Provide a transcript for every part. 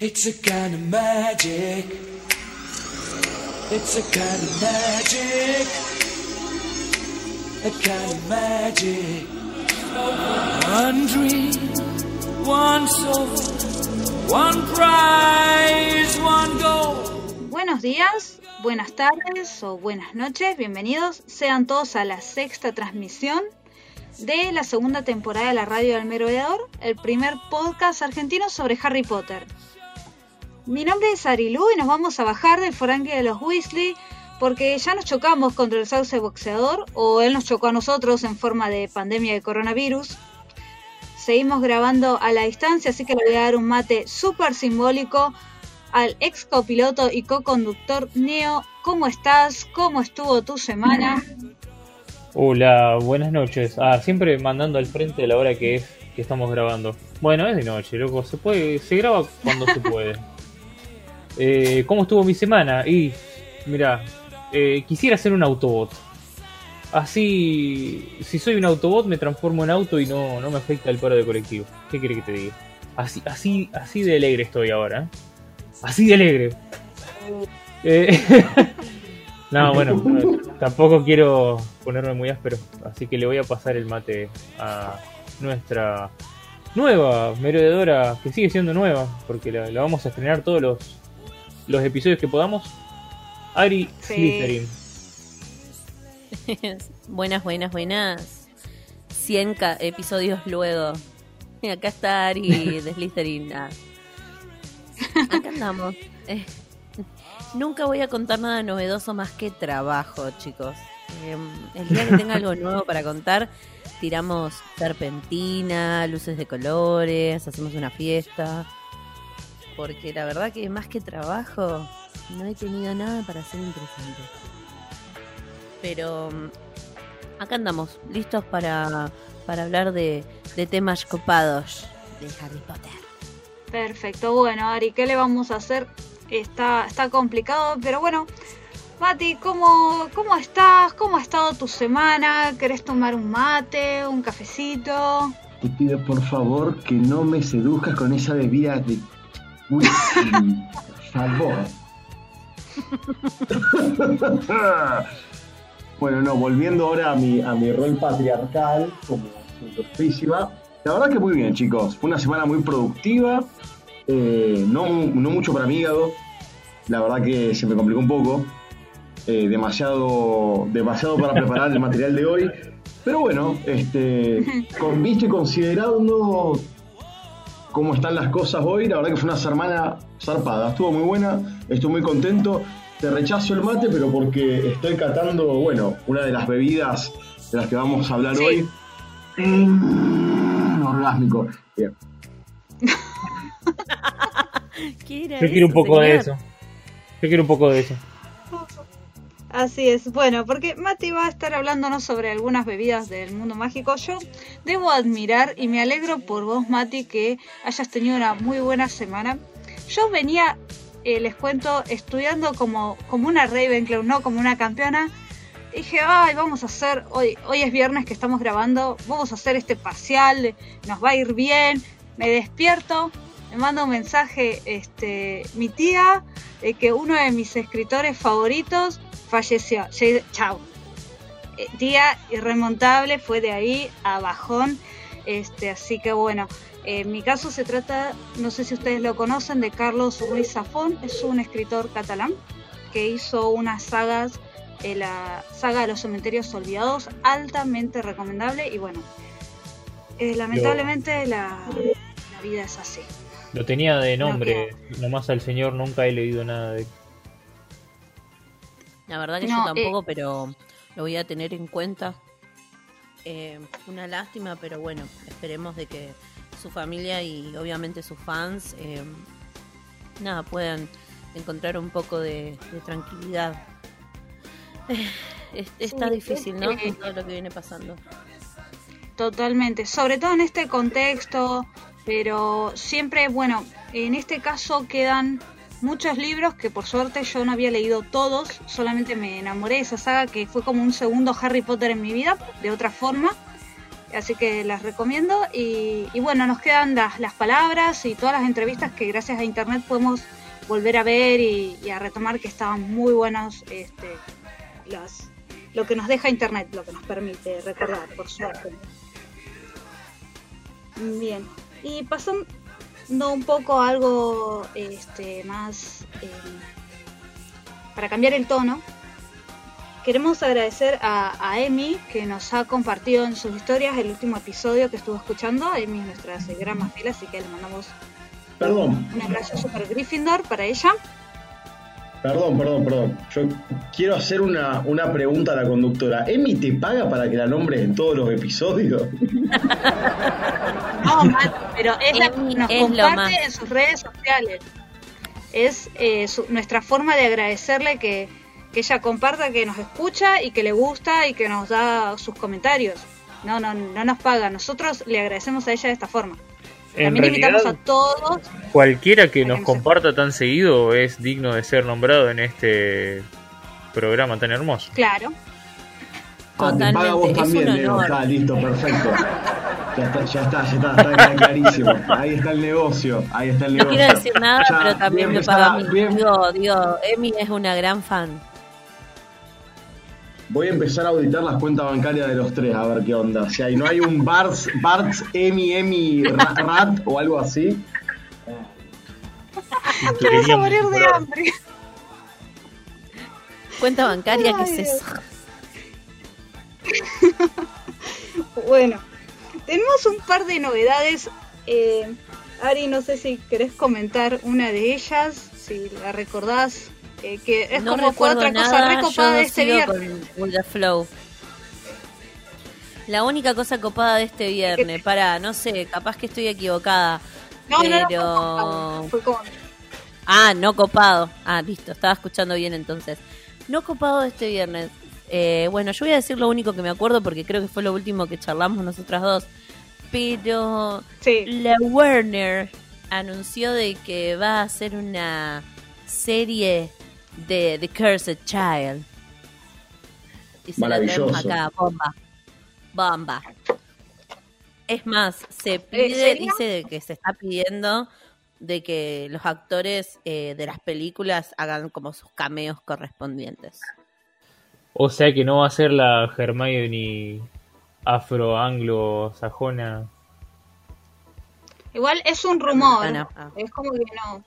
It's a kind of magic. It's a kind of magic. A kind of magic. One dream, one soul, one prize, one goal. Buenos días, buenas tardes o buenas noches, bienvenidos sean todos a la sexta transmisión de la segunda temporada de la Radio del Merodeador, el primer podcast argentino sobre Harry Potter. Mi nombre es Arilu y nos vamos a bajar del forangue de los Weasley porque ya nos chocamos contra el sauce boxeador o él nos chocó a nosotros en forma de pandemia de coronavirus. Seguimos grabando a la distancia, así que le voy a dar un mate súper simbólico al ex copiloto y co-conductor Neo. ¿Cómo estás? ¿Cómo estuvo tu semana? Hola, buenas noches. Ah, siempre mandando al frente de la hora que es que estamos grabando. Bueno, es de noche, loco. Se puede, se graba cuando se puede. Eh, ¿Cómo estuvo mi semana? Y, mira, eh, quisiera ser un Autobot. Así, si soy un Autobot, me transformo en auto y no, no me afecta el paro de colectivo. ¿Qué quiere que te diga? Así, así, así de alegre estoy ahora. ¿eh? Así de alegre. Eh, no, bueno, tampoco quiero ponerme muy áspero. Así que le voy a pasar el mate a nuestra nueva merodeadora, que sigue siendo nueva, porque la, la vamos a estrenar todos los los episodios que podamos. Ari Sí. Slytherin. buenas, buenas, buenas. 100 ca- episodios luego. Y acá está Ari de Slytherin. Ah. Acá andamos. Eh, nunca voy a contar nada novedoso más que trabajo, chicos. Eh, el día que tenga algo nuevo para contar, tiramos serpentina, luces de colores, hacemos una fiesta. Porque la verdad que más que trabajo, no he tenido nada para hacer interesante. Pero mm, acá andamos, listos para, para hablar de, de temas copados de Harry Potter. Perfecto, bueno Ari, ¿qué le vamos a hacer? Está, está complicado, pero bueno. Mati, ¿cómo, ¿cómo estás? ¿Cómo ha estado tu semana? ¿Querés tomar un mate, un cafecito? Te pido por favor que no me seduzcas con esa bebida de favor. bueno, no, volviendo ahora a mi, a mi rol patriarcal como auspíciva. La verdad que muy bien, chicos. Fue una semana muy productiva. eh, no, no mucho para mi hígado. La verdad que se me complicó un poco. eh, demasiado, demasiado para preparar el material de hoy. Pero bueno, este, con visto y considerando cómo están las cosas hoy, la verdad que fue una semana zarpada. Estuvo muy buena, estoy muy contento. Te rechazo el mate, pero porque estoy catando, bueno, una de las bebidas de las que vamos a hablar Sí. hoy. Mm, orgásmico. Bien. ¿Qué era Yo quiero un poco de eso. Yo quiero un poco de eso. Así es, bueno, porque Mati va a estar hablándonos sobre algunas bebidas del mundo mágico. Yo debo admirar y me alegro por vos, Mati, que hayas tenido una muy buena semana. Yo venía, eh, les cuento, estudiando como, como una Ravenclaw, no como una campeona. Dije, ay, vamos a hacer, hoy, hoy es viernes que estamos grabando, vamos a hacer este parcial, nos va a ir bien. Me despierto, me manda un mensaje este, mi tía de que uno de mis escritores favoritos falleció. Chau. Eh, día irremontable, fue de ahí a bajón. Este, así que bueno, eh, en mi caso se trata, no sé si ustedes lo conocen, de Carlos Ruiz Zafón, es un escritor catalán que hizo unas sagas, eh, la saga de los cementerios olvidados, altamente recomendable y bueno, eh, lamentablemente la, la vida es así. Lo tenía de nombre, nomás al señor nunca he leído nada de La verdad que No, yo eh, tampoco, pero lo voy a tener en cuenta. Eh, una lástima, pero bueno, esperemos de que su familia y obviamente sus fans, eh, nada, puedan encontrar un poco de, de tranquilidad. Es- está difícil, ¿no? Con todo lo que viene pasando. Totalmente, sobre todo en este contexto, pero siempre, bueno, en este caso quedan muchos libros que por suerte yo no había leído todos, solamente me enamoré de esa saga que fue como un segundo Harry Potter en mi vida, de otra forma. Así que las recomiendo y, bueno, nos quedan las, palabras y todas las entrevistas que gracias a internet podemos volver a ver y, y a retomar que estaban muy buenos este, las, lo que nos deja internet, lo que nos permite recordar, por suerte. Bien, y pasando un poco algo este, más eh, para cambiar el tono, queremos agradecer a, a Emi que nos ha compartido en sus historias el último episodio que estuvo escuchando. Emi es nuestra seguidora más fiel, así que le mandamos Perdón, un abrazo super Gryffindor para ella. Perdón, perdón, perdón. Yo quiero hacer una, una pregunta a la conductora. ¿Emi te paga para que la nombres en todos los episodios? No, Mati, pero es la que nos es comparte en sus redes sociales. Es eh, su- nuestra forma de agradecerle que, que ella comparta, que nos escucha y que le gusta y que nos da sus comentarios. No, no, no nos paga. Nosotros le agradecemos a ella de esta forma. En También invitamos a realidad, todos. cualquiera que nos comparta tan seguido es digno de ser nombrado en este programa tan hermoso. Claro. Ah, te paga vos Totalmente, es también, un Leo. honor. Está listo, perfecto. Ya está, ya está, ya está, está, está clarísimo. Ahí está el negocio, ahí está el No negocio. quiero decir nada, Ya, pero también me paga Digo, digo, Emi es una gran fan. Voy a empezar a auditar las cuentas bancarias de los tres, a ver qué onda. Si hay, no hay un Barts, Barts, Emi, Emi, Ra- Rat o algo así. Te vas a morir de hambre. Cuenta bancaria, ¿qué es eso? Bueno, tenemos un par de novedades. Eh, Ari, no sé si querés comentar una de ellas, si la recordás, eh, que es no como fue otra cosa nada, recopada yo de este viernes. con Flow. La única cosa copada de este viernes, para, no sé, capaz que estoy equivocada, No, pero... no, fue como- Ah, no copado. Ah, listo, estaba escuchando bien entonces. No copado de este viernes. Eh, bueno, yo voy a decir lo único que me acuerdo porque creo que fue lo último que charlamos nosotras dos. Pero Sí, la Warner anunció de que va a hacer una serie de The Cursed Child. Y se la tenemos Maravilloso. acá, bomba. Bomba. Es más, se pide, serio? dice de que se está pidiendo de que los actores eh, de las películas hagan como sus cameos correspondientes. O sea que no va a ser la Hermione afro-anglo-sajona. igual es un rumor. Ah, no, ah. Es como que no.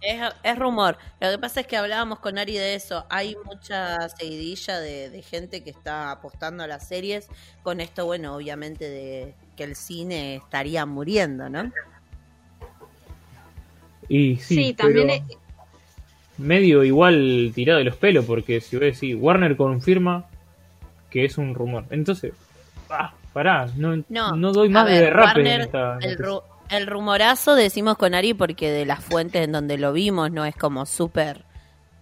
Es, es rumor. Lo que pasa es que hablábamos con Ari de eso. Hay mucha seguidilla de, de gente que está apostando a las series. Con esto, bueno, obviamente de que el cine estaría muriendo, ¿no? Y sí, Sí, también es- medio igual tirado de los pelos, porque si voy a decir, Warner confirma que es un rumor. Entonces, ah, pará, no, No, no doy más ver, de rap en esta. el, el rumorazo decimos con Ari porque de las fuentes en donde lo vimos no es como súper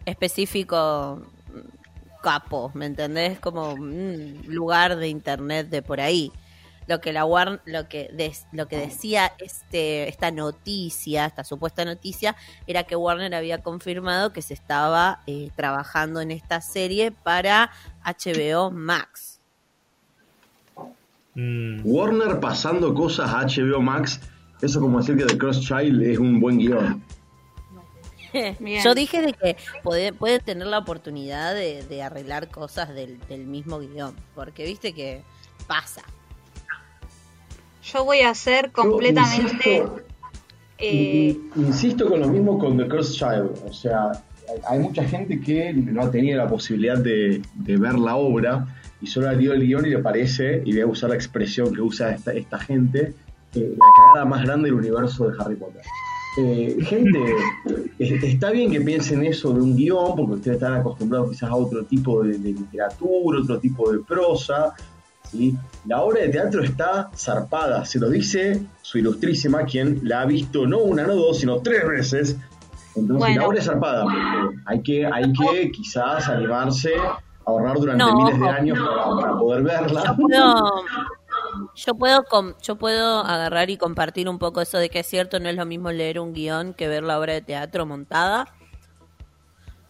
específico mm, capo, ¿me entendés? Como un lugar de internet de por ahí. Lo que la Warn- lo que des- lo que decía este esta noticia, esta supuesta noticia era que Warner había confirmado que se estaba eh, trabajando en esta serie para HBO Max. Mm, Warner pasando cosas a HBO Max, eso como decir que The Cross Child es un buen guion. Bien. Yo dije de que puede, puede tener la oportunidad de, de arreglar cosas del, del mismo guion, porque viste que pasa. Yo voy a ser completamente. insisto, eh, Insisto con lo mismo con The Cross Child. O sea, hay- hay mucha gente que no ha tenido la posibilidad de, de ver la obra y solo ha leído el guion y le parece, y voy a usar la expresión que usa esta, esta gente, eh, la cagada más grande del universo de Harry Potter. Eh, gente, está bien que piensen eso de un guion, porque ustedes están acostumbrados quizás a otro tipo de, de literatura, otro tipo de prosa. ¿sí? La obra de teatro está zarpada, se lo dice su ilustrísima, quien la ha visto no una, no dos, sino tres veces. Entonces Bueno. la obra es zarpada, porque hay que, hay que quizás animarse a ahorrar durante No, miles de años para, para poder verla. Puedo, yo puedo, com- yo puedo agarrar y compartir un poco eso de que es cierto, no es lo mismo leer un guion que ver la obra de teatro montada.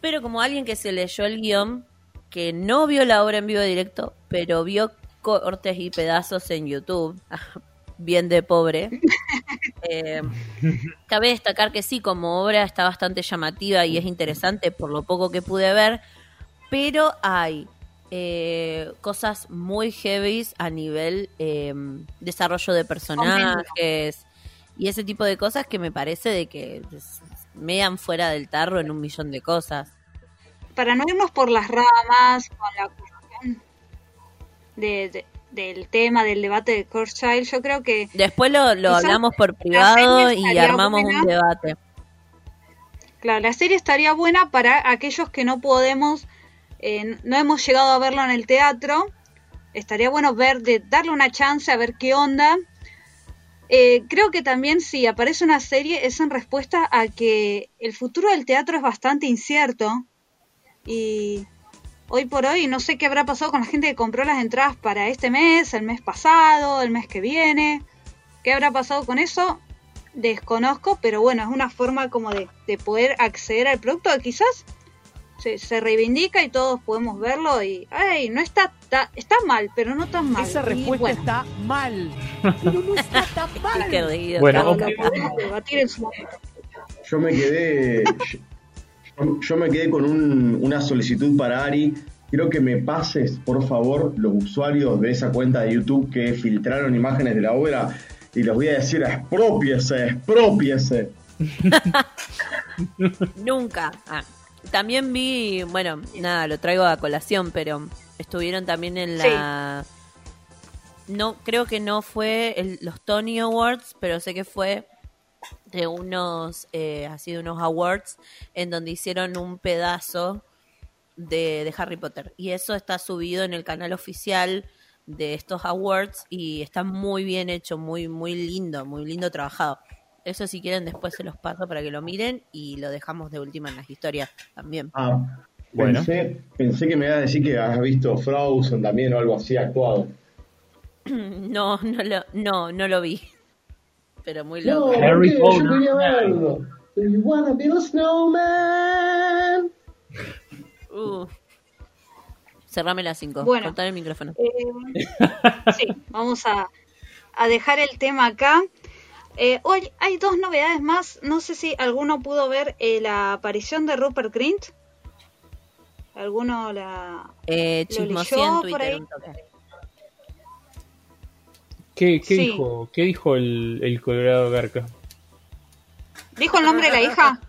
Pero como alguien que se leyó el guion, que no vio la obra en vivo directo, pero vio cortes y pedazos en YouTube, bien de pobre. Eh, cabe destacar que sí, como obra está bastante llamativa y es interesante por lo poco que pude ver, pero hay eh, cosas muy heavy a nivel eh, desarrollo de personajes y ese tipo de cosas que me parece de que mean fuera del tarro en un millón de cosas. Para no irnos por las ramas con la cuestión de, de- del tema del debate de Child, yo creo que Después lo, lo hablamos por privado y armamos buena. un debate. Claro, la serie estaría buena para aquellos que no podemos, eh, no hemos llegado a verlo en el teatro. Estaría bueno ver, de darle una chance a ver qué onda. Eh, creo que también si aparece una serie es en respuesta a que el futuro del teatro es bastante incierto y hoy por hoy no sé qué habrá pasado con la gente que compró las entradas para este mes, el mes pasado, el mes que viene. ¿Qué habrá pasado con eso? Desconozco, pero bueno, es una forma como de, de poder acceder al producto quizás se, se reivindica y todos podemos verlo y, ay, no está, ta- está mal, pero no tan mal. Esa respuesta bueno, está mal. Pero no está tan mal. Bueno, lo, ok. lo podemos debatir en su momento. Yo me quedé. Yo, yo me quedé con un- una solicitud para Ari. Quiero que me pases, por favor, los usuarios de esa cuenta de YouTube que filtraron imágenes de la obra y les voy a decir: expropiese, expropiese. Nunca. Ah, También vi, bueno, nada, lo traigo a colación, pero estuvieron también en la... No, creo que no fue el- los Tony Awards, pero sé que fue de unos, eh, así de unos awards, en donde hicieron un pedazo de, de Harry Potter. Y eso está subido en el canal oficial de estos awards y está muy bien hecho, muy, muy lindo, muy lindo trabajado. Eso si quieren después se los paso para que lo miren y lo dejamos de última en las historias también. Ah, Bueno. pensé, pensé que me ibas a decir que has visto Frozen también o algo así actuado. No, no lo, no, no lo vi. Pero muy No, loco. Harry ¿por qué? Potter. Yo verlo. Do you wanna build a snowman? Uh. Cerrame las 5. Bueno. Cortar el micrófono. Eh, sí, vamos a, a dejar el tema acá. Eh, hoy hay dos novedades más. No sé si alguno pudo ver eh, la aparición de Rupert Grint. ¿Alguno la...? Eh, ¿Lo chismoseé leyó en por ahí? un toque. ¿Qué, qué Sí. dijo, qué dijo el, el Colorado Garca? ¿Dijo el nombre de la hija?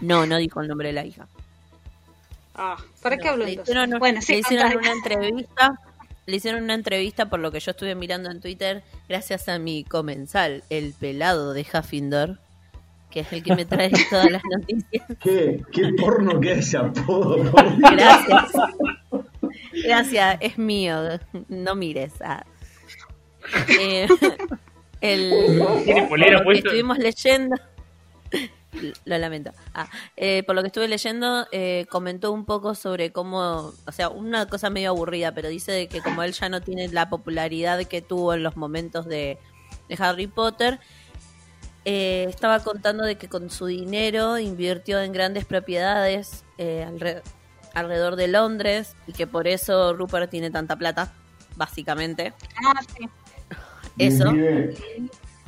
No, no dijo el nombre de la hija. Ah, ¿para qué No, hablo le entonces? hicieron, Bueno, sí, le hicieron una entrevista. Le hicieron una entrevista por lo que yo estuve mirando en Twitter, gracias a mi comensal, el pelado de Huffindor, que es el que me trae todas las noticias. ¿Qué, qué porno que es ese apodo? Gracias. Gracias, es mío. No mires. ah. Eh, el, ¿Tiene polera estuvimos leyendo. Lo lamento. Ah, eh, por lo que estuve leyendo, eh, comentó un poco sobre cómo, o sea, una cosa medio aburrida, pero dice de que como él ya no tiene la popularidad que tuvo en los momentos de, de Harry Potter, eh, estaba contando de que con su dinero invirtió en grandes propiedades eh, alre- alrededor de Londres y que por eso Rupert tiene tanta plata, básicamente. Ah, sí. Eso. Bien.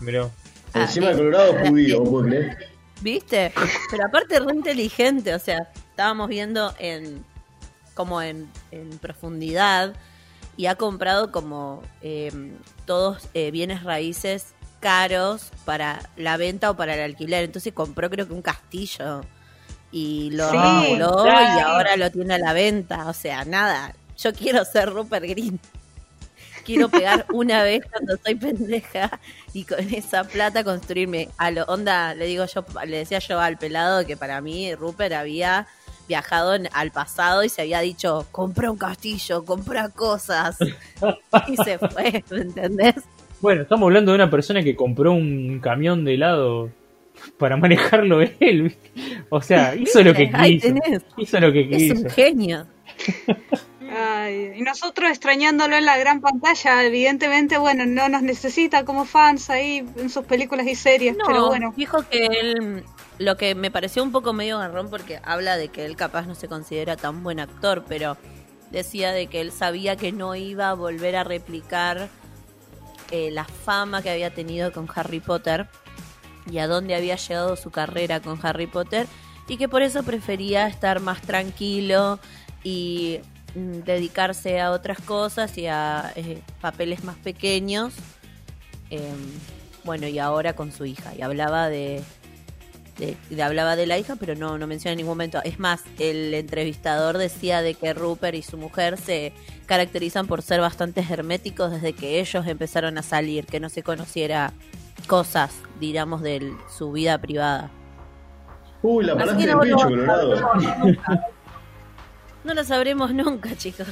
Mirá. Ah, Encima de Colorado judío, ¿vos podés creer? ¿Viste? Pero aparte re inteligente, o sea, estábamos viendo en como en, en profundidad y ha comprado como eh, todos eh, bienes raíces caros para la venta o para el alquiler. Entonces compró creo que un castillo y lo Sí, y ahora lo tiene a la venta. O sea, nada, yo quiero ser Rupert Green. Quiero pegar una vez cuando soy pendeja y con esa plata construirme a lo onda, le digo yo, le decía yo al pelado que para mí Rupert había viajado en- al pasado y se había dicho, compra un castillo, compra cosas. y se fue, ¿me entendés? Bueno, estamos hablando de una persona que compró un camión de helado para manejarlo él. O sea, hizo lo que Ahí quiso. tenés. Hizo lo que Es un quiso. genio. Ay, y nosotros extrañándolo en la gran pantalla, evidentemente, bueno, no nos necesita como fans ahí en sus películas y series, No, pero bueno. dijo que él, lo que me pareció un poco medio garrón porque habla de que él capaz no se considera tan buen actor, pero decía de que él sabía que no iba a volver a replicar eh, la fama que había tenido con Harry Potter y a dónde había llegado su carrera con Harry Potter y que por eso prefería estar más tranquilo y dedicarse a otras cosas y a eh, papeles más pequeños. Em, bueno, y ahora con su hija. Y hablaba de, de, de- hablaba de la hija, pero no, no menciona en ningún momento. Es más, el entrevistador decía de que Rupert y su mujer se caracterizan por ser bastante herméticos desde que ellos empezaron a salir, que no se conociera cosas, digamos, de su vida privada. Uy, la del no nunca. No lo sabremos nunca, chicos.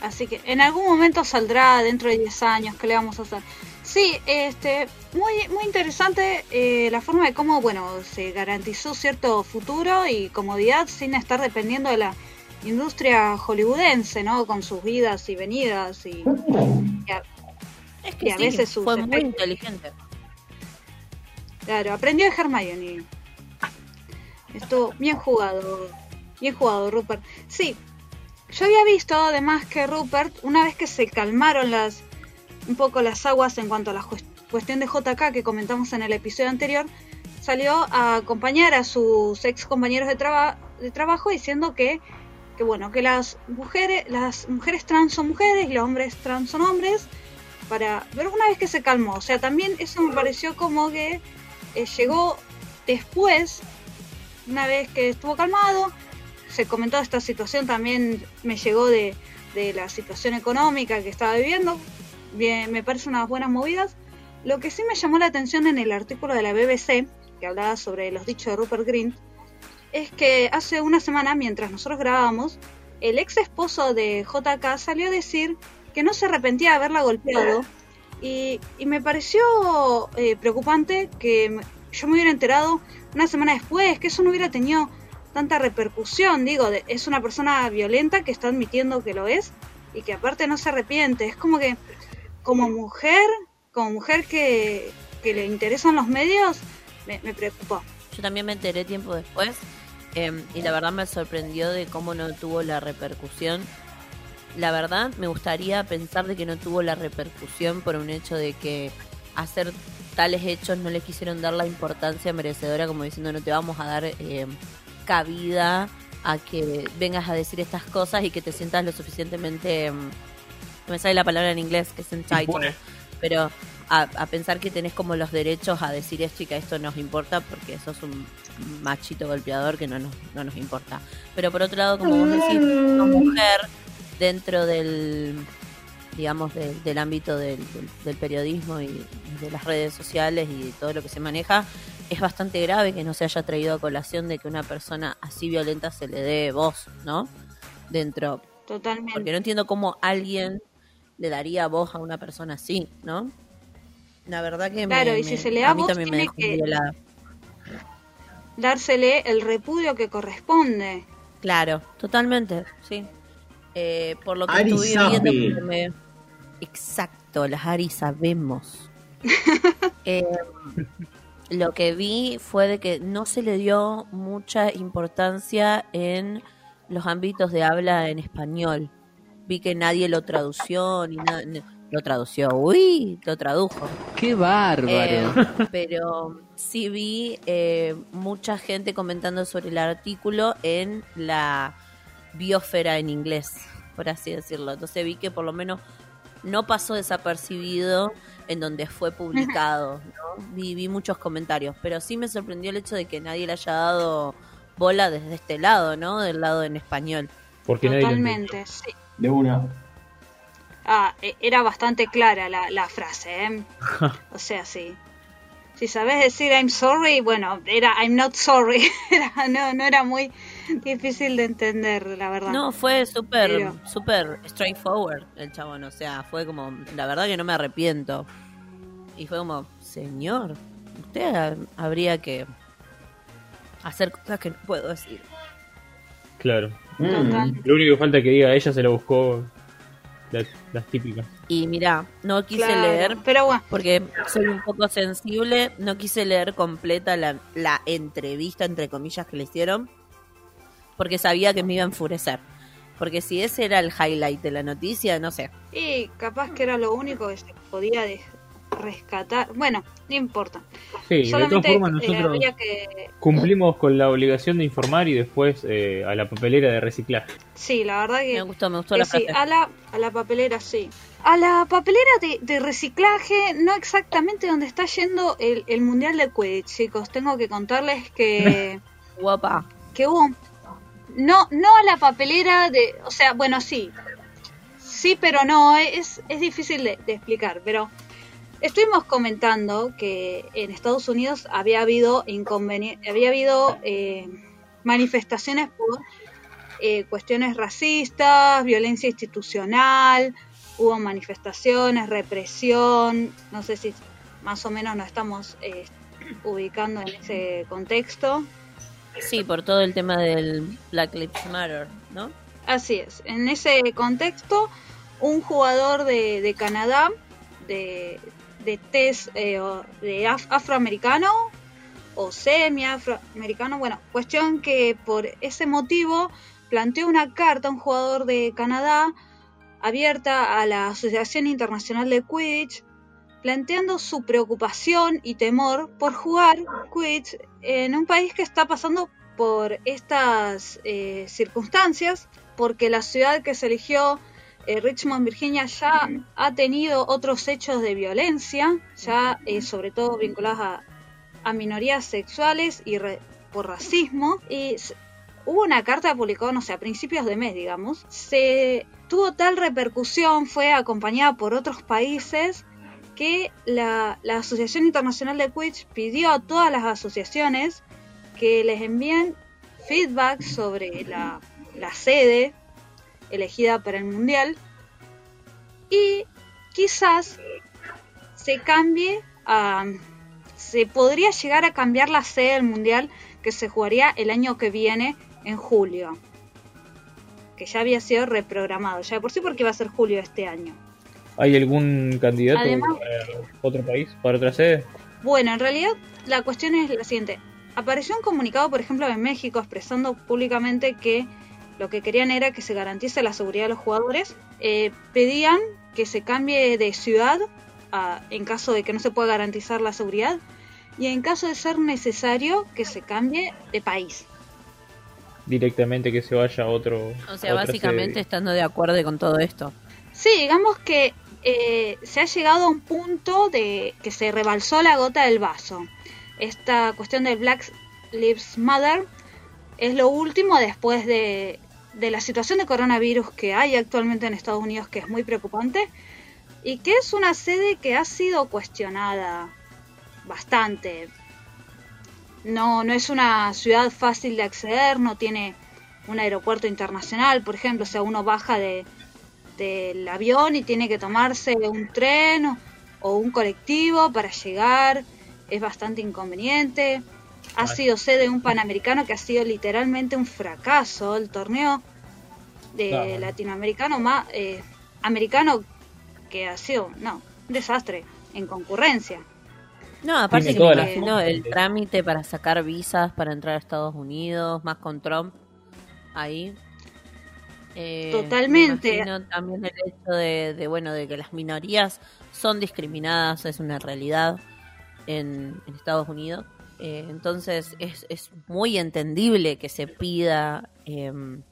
Así que en algún momento saldrá dentro de 10 años, ¿qué le vamos a hacer? Sí, este, muy, muy interesante eh, la forma de cómo, bueno, se garantizó cierto futuro y comodidad sin estar dependiendo de la industria hollywoodense, ¿no? Con sus vidas y venidas y, y a- Es Y que a sí, veces sus fue muy inteligente. Claro, aprendió de Hermione. Estuvo bien jugado, bien jugado Rupert. Sí, yo había visto además que Rupert, una vez que se calmaron las un poco las aguas en cuanto a la cues- cuestión de JK que comentamos en el episodio anterior, salió a acompañar a sus ex compañeros de, de trabajo diciendo que, que bueno, que las mujeres, las mujeres trans son mujeres y los hombres trans son hombres, para pero una vez que se calmó, o sea, también eso me pareció como que eh, llegó después, una vez que estuvo calmado, se comentó esta situación, también me llegó de, de la situación económica que estaba viviendo, bien, me parece unas buenas movidas. Lo que sí me llamó la atención en el artículo de la BBC, que hablaba sobre los dichos de Rupert Grint, es que hace una semana, mientras nosotros grabábamos, el ex esposo de JK salió a decir que no se arrepentía de haberla golpeado y, y me pareció eh, preocupante que yo me hubiera enterado una semana después, que eso no hubiera tenido tanta repercusión. Digo, de- es una persona violenta que está admitiendo que lo es y que aparte no se arrepiente. Es como que, como mujer, como mujer que, que le interesan los medios, me, me preocupó. Yo también me enteré tiempo después eh, y la verdad me sorprendió de cómo no tuvo la repercusión. La verdad me gustaría pensar de que no tuvo la repercusión por un hecho de que hacer tales hechos no le quisieron dar la importancia merecedora como diciendo no te vamos a dar eh, cabida a que vengas a decir estas cosas y que te sientas lo suficientemente... mm, no me sale la palabra en inglés que es entitled pero a, a pensar que tenés como los derechos a decir esto y que esto nos importa porque sos un machito golpeador que no nos, no nos importa. Pero por otro lado, como vos decís, una mujer dentro del digamos de- del ámbito del, del- del periodismo y de las redes sociales y todo lo que se maneja es bastante grave que no se haya traído a colación de que una persona así violenta se le dé voz, ¿no? Dentro, Totalmente. porque no entiendo cómo alguien le daría voz a una persona así, ¿no? La verdad que me- Claro, y me- si se le da a mí voz, también me tiene dejó que- helada. Dársele el repudio que corresponde. Claro, totalmente, sí. Eh, por lo que Ari estuve sabe. viendo, porque me- exacto, las Ari sabemos. Eh, lo que vi fue de que no se le dio mucha importancia en los ámbitos de habla en español. Vi que nadie lo tradució ni nada. Lo tradució, uy, lo tradujo. ¡Qué bárbaro! Eh, pero sí vi eh, mucha gente comentando sobre el artículo en la biosfera en inglés, por así decirlo. Entonces vi que por lo menos no pasó desapercibido en donde fue publicado. ¿no? Vi, vi muchos comentarios, pero sí me sorprendió el hecho de que nadie le haya dado bola desde este lado, ¿no? Del lado en español. Porque. Totalmente, sí. De una. Ah, e- era bastante clara la, la frase, ¿eh? O sea, sí. Si sabes decir I'm sorry, bueno, era I'm not sorry. Era- no, no era muy difícil de entender, la verdad. No, fue súper, Pero- súper straightforward el chabón. O sea, fue como, la verdad que no me arrepiento. Y fue como, señor, usted ha- habría que hacer cosas que no puedo decir. Claro. Mm. Lo único que falta es que diga, ella se lo buscó las, las típicas. Y mira, no quise Claro, leer Pero bueno, porque soy un poco sensible. No quise leer completa la, la entrevista, entre comillas, que le hicieron. Porque sabía que me iba a enfurecer. Porque si ese era el highlight de la noticia, no sé. Y capaz que era lo único que se podía rescatar. Bueno, no importa. Sí, de todas formas eh, nosotros que... cumplimos con la obligación de informar y después eh, a la papelera de reciclaje. Sí, la verdad que... Me gustó, me gustó la sí, a la, a la papelera sí. A la papelera de, de reciclaje, no exactamente donde está yendo el, el Mundial de Quidditch, chicos. Tengo que contarles que... Guapa. que hubo no no a la papelera de o sea bueno sí. Sí pero no es es difícil de, de explicar pero estuvimos comentando que en Estados Unidos había habido inconveni- había habido eh, manifestaciones por eh, cuestiones racistas violencia institucional hubo manifestaciones represión no sé si más o menos nos estamos eh, ubicando en ese contexto Sí, por todo el tema del Black Lives Matter, ¿no? Así es. En ese contexto, un jugador de, de Canadá, de, de test eh, de af- afroamericano o semi-afroamericano, bueno, cuestión que por ese motivo planteó una carta a un jugador de Canadá abierta a la Asociación Internacional de Quidditch, planteando su preocupación y temor por jugar Quidditch en un país que está pasando por estas eh, circunstancias, porque la ciudad que se eligió, eh, Richmond, Virginia, ya ha tenido otros hechos de violencia, ya eh, sobre todo vinculados a, minorías sexuales y re- por racismo. Y hubo una carta publicada, no sé, a principios de mes, digamos. Se tuvo tal repercusión, fue acompañada por otros países que la, la Asociación Internacional de Quidditch pidió a todas las asociaciones que les envíen feedback sobre la, la sede elegida para el Mundial y quizás se cambie. Se podría llegar a cambiar la sede del Mundial que se jugaría el año que viene en julio. Que ya había sido reprogramado, ya de por sí porque iba a ser julio este año. ¿Hay algún candidato Además- para otro país, para otra sede? Bueno, en realidad la cuestión es la siguiente. Apareció un comunicado, por ejemplo, en México expresando públicamente que lo que querían era que se garantice la seguridad de los jugadores. Eh, pedían que se cambie de ciudad a- en caso de que no se pueda garantizar la seguridad y en caso de ser necesario que se cambie de país. Directamente que se vaya a otro. O sea, básicamente sede. estando de acuerdo con todo esto. Sí, digamos que eh, se ha llegado a un punto de que se rebalsó la gota del vaso. Esta cuestión del Black Lives Matter es lo último después de, de la situación de coronavirus que hay actualmente en Estados Unidos, que es muy preocupante, y que es una sede que ha sido cuestionada bastante. No, no es una ciudad fácil de acceder, no tiene un aeropuerto internacional, por ejemplo, o sea, uno baja de, del avión y tiene que tomarse un tren o, o un colectivo para llegar, es bastante inconveniente. Ha Ay. sido sede de un panamericano que ha sido literalmente un fracaso, el torneo de Claro. latinoamericano más eh, americano que ha sido, no, un desastre en concurrencia. No, aparte que me imagino el trámite para sacar visas para entrar a Estados Unidos, más con Trump ahí. Eh, Totalmente. también el hecho de, de, bueno, de que las minorías son discriminadas, es una realidad en, en Estados Unidos. Eh, entonces es, es muy entendible que se pida em,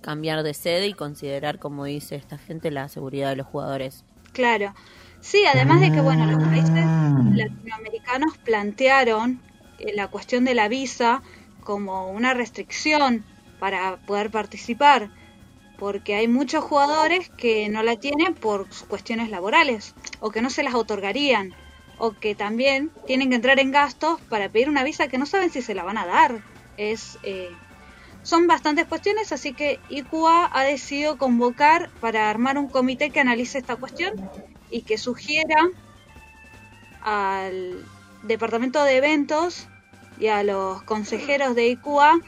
cambiar de sede y considerar, como dice esta gente, la seguridad de los jugadores. Claro. Sí, además de que, bueno, los países latinoamericanos plantearon eh, la cuestión de la visa como una restricción para poder participar, porque hay muchos jugadores que no la tienen por cuestiones laborales o que no se las otorgarían o que también tienen que entrar en gastos para pedir una visa que no saben si se la van a dar. Es eh, son bastantes cuestiones, así que IQA ha decidido convocar para armar un comité que analice esta cuestión y que sugiera al departamento de eventos y a los consejeros de IQA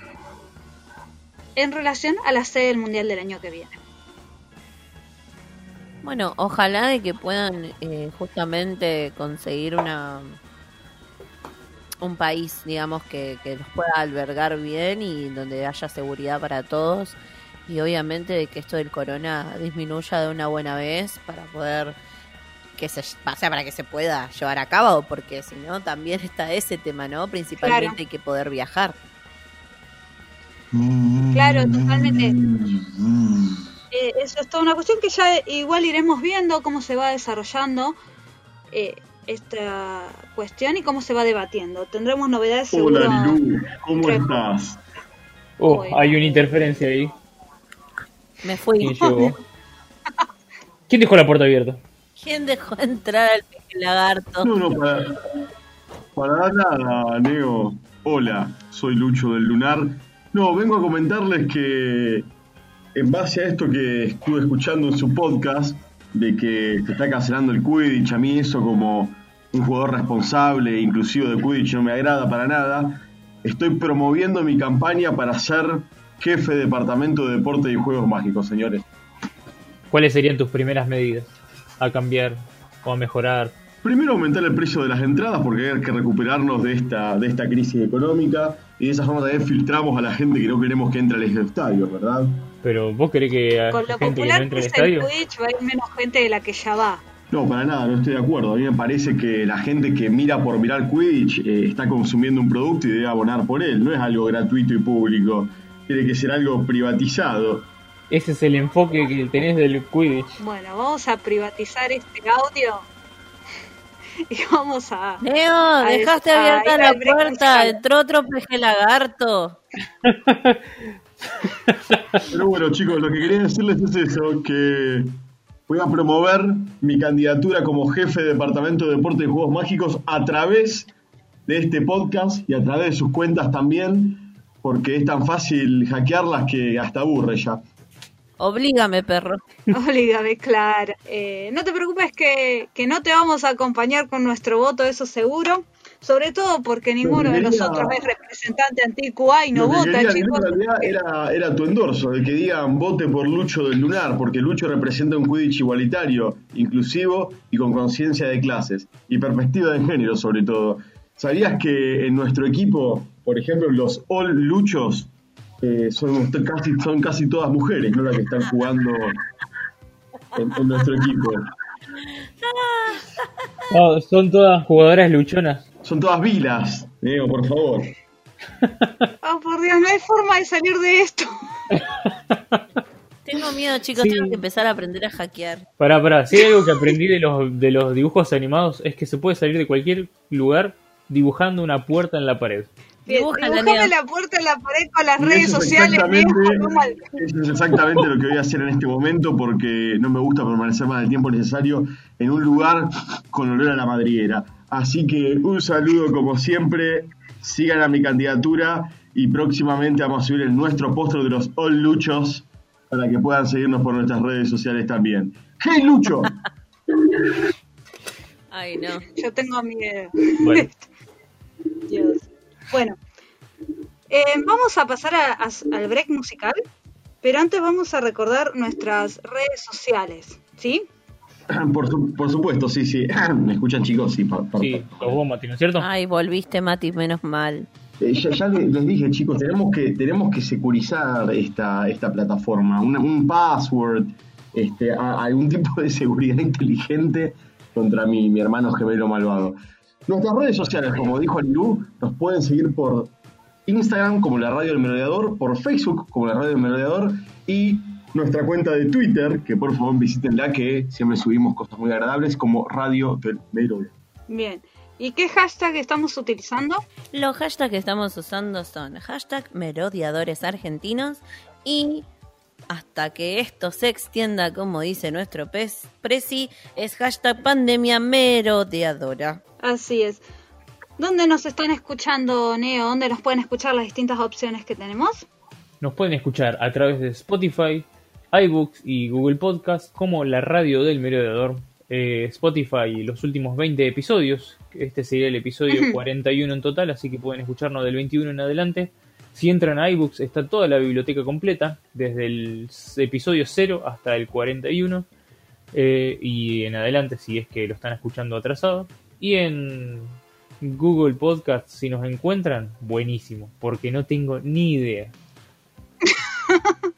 en relación a la sede del mundial del año que viene. Bueno, ojalá de que puedan eh, justamente conseguir una un país, digamos, que, que los pueda albergar bien y donde haya seguridad para todos Y obviamente de que esto del corona disminuya de una buena vez para poder que se o sea, para que se pueda llevar a cabo, porque si no también está ese tema, ¿no? Principalmente Claro. hay que poder viajar. Claro, totalmente. Mm. Eh, eso es toda una cuestión que ya igual iremos viendo cómo se va desarrollando eh, esta cuestión y cómo se va debatiendo. Tendremos novedades. Hola, Lu, ¿cómo estás? Oh, hay una interferencia ahí. Me fui. ¿Quién? ¿Quién dejó la puerta abierta? ¿Quién dejó entrar al lagarto? No, no, para, para nada, Neo. Hola, soy Lucho del Lunar. No, vengo a comentarles que en base a esto que estuve escuchando en su podcast, de que se está cancelando el Quidditch, a mí eso como un jugador responsable, inclusive de Quidditch, no me agrada para nada. Estoy promoviendo mi campaña para ser jefe de departamento de deporte y juegos mágicos, señores. ¿Cuáles serían tus primeras medidas a cambiar o a mejorar? Primero aumentar el precio de las entradas porque hay que recuperarnos de esta, de esta crisis económica y de esa forma también filtramos a la gente que no queremos que entre a los estadios, ¿verdad? Pero vos querés que Con lo gente que no popular entre que al es el estadio. Twitch va a ir menos gente de la que ya va. No, para nada, no estoy de acuerdo. A mí me parece que la gente que mira por mirar Quidditch eh, está consumiendo un producto y debe abonar por él. No es algo gratuito y público. Tiene que ser algo privatizado. Ese es el enfoque que tenés del Quidditch. Bueno, vamos a privatizar este audio y vamos a... Neo, A dejaste a abierta la puerta, entró otro peje lagarto. Pero bueno, chicos, lo que quería decirles es eso, que voy a promover mi candidatura como jefe de departamento de deporte y juegos mágicos a través de este podcast y a través de sus cuentas también, porque es tan fácil hackearlas que hasta aburre ya. Oblígame, perro. Olvídame, Clara. Eh, no te preocupes que, que no te vamos a acompañar con nuestro voto, eso seguro. Sobre todo porque ninguno de nosotros es representante anti-QA y no Lo que vota, quería chicos. en realidad era, era tu endorso, el que digan vote por Lucho del Lunar, porque Lucho representa un Quidditch igualitario, inclusivo y con conciencia de clases y perspectiva de género sobre todo. ¿Sabías que en nuestro equipo, por ejemplo, los All Luchos eh, son, casi, son casi todas mujeres, no las que están jugando en, en nuestro equipo? No, son todas jugadoras luchonas. Son todas vilas, Diego, por favor. Oh, por Dios, no hay forma de salir de esto. Tengo miedo, chicos, Sí. tengo que empezar a aprender a hackear. Pará, pará. Si hay algo que aprendí de los, de los dibujos animados es que se puede salir de cualquier lugar dibujando una puerta en la pared. Leo. la puerta en la pared con las Y redes eso es sociales. exactamente- viejo, ¿cómo al- Eso es exactamente lo que voy a hacer en este momento porque no me gusta permanecer más del tiempo necesario en un lugar con olor a la madriguera. Así que un saludo como siempre, sigan a mi candidatura y próximamente vamos a subir el nuestro póster de los All Luchos para que puedan seguirnos por nuestras redes sociales también. ¡Hey Lucho! Ay, no. Yo tengo miedo. Bueno. Bueno, eh, vamos a pasar a- a- al break musical, pero antes vamos a recordar nuestras redes sociales, ¿sí? Por, su- por supuesto, sí, sí. ¿Me escuchan chicos? Sí, por, por- sí, vos, Mati, ¿no es cierto? Ay, volviste, Mati, menos mal. Eh, ya, ya le- les dije, chicos, tenemos que, tenemos que securizar esta, esta plataforma, una- un password, este, a- algún tipo de seguridad inteligente contra mi, mi hermano gemelo malvado. Nuestras redes sociales, como dijo Liru, nos pueden seguir por Instagram como la Radio del Merodeador, por Facebook como la Radio del Merodeador y nuestra cuenta de Twitter, que por favor visítenla, que siempre subimos cosas muy agradables como Radio del Merodeador. Bien. ¿Y qué hashtag estamos utilizando? Los hashtags que estamos usando son hashtag merodeadores argentinos y hasta que esto se extienda, como dice nuestro pez presi, es hashtag pandemia merodeadora. Así es. ¿Dónde nos están escuchando, Neo? ¿Dónde nos pueden escuchar las distintas opciones que tenemos? Nos pueden escuchar a través de Spotify, iBooks y Google Podcast como la radio del merodeador. Eh, Spotify los últimos 20 episodios. Este sería el episodio 41 en total, así que pueden escucharnos del 21 en adelante. Si entran a iBooks está toda la biblioteca completa, desde el episodio 0 hasta el 41. eh, y en adelante si es que lo están escuchando atrasado. Y en Google Podcast, si nos encuentran, buenísimo, porque no tengo ni idea.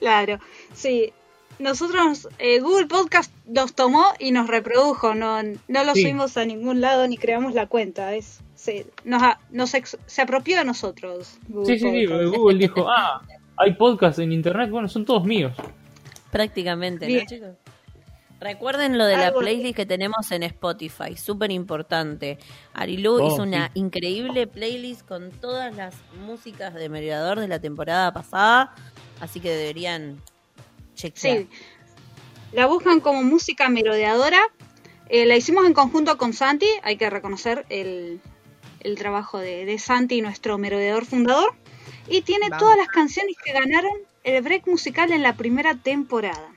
Claro, sí. Nosotros, eh, Google Podcast nos tomó y nos reprodujo, no, no lo Sí. subimos a ningún lado ni creamos la cuenta, es, se, nos, a- nos ex- se apropió de nosotros. Google Sí, sí, sí. Google dijo, ah, hay podcast en internet, bueno, son todos míos. Prácticamente, Bien. ¿no, chicos? Recuerden lo de la playlist que tenemos en Spotify, súper importante. Arilu Oh, hizo una sí. increíble playlist con todas las músicas de Merodeador de la temporada pasada, así que deberían chequear. Sí, la buscan como música merodeadora. Eh, la hicimos en conjunto con Santi, hay que reconocer el, el trabajo de, de Santi, nuestro merodeador fundador. Y tiene Vamos. todas las canciones que ganaron el break musical en la primera temporada.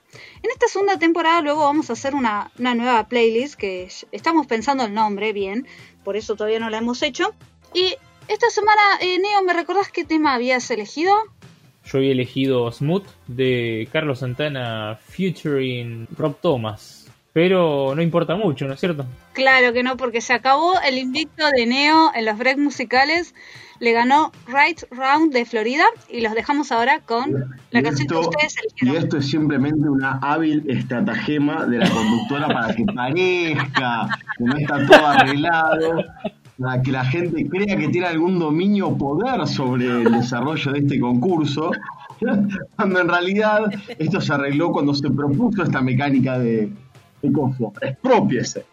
En esta segunda temporada luego vamos a hacer una, una nueva playlist que es- estamos pensando el nombre bien, por eso todavía no la hemos hecho. Y esta semana, eh, Neo, ¿me recordás qué tema habías elegido? Yo había elegido Smooth de Carlos Santana featuring Rob Thomas. Pero no importa mucho, ¿no es cierto? Claro que no, porque se acabó el invicto de Neo en los breaks musicales. Le ganó Right Round de Florida y los dejamos ahora con la Y canción que ustedes Y eligieron. esto es simplemente una hábil estratagema de la conductora para que parezca que no está todo arreglado, para que la gente crea que tiene algún dominio o poder sobre el desarrollo de este concurso, cuando en realidad esto se arregló cuando se propuso esta mecánica de, Expropiese.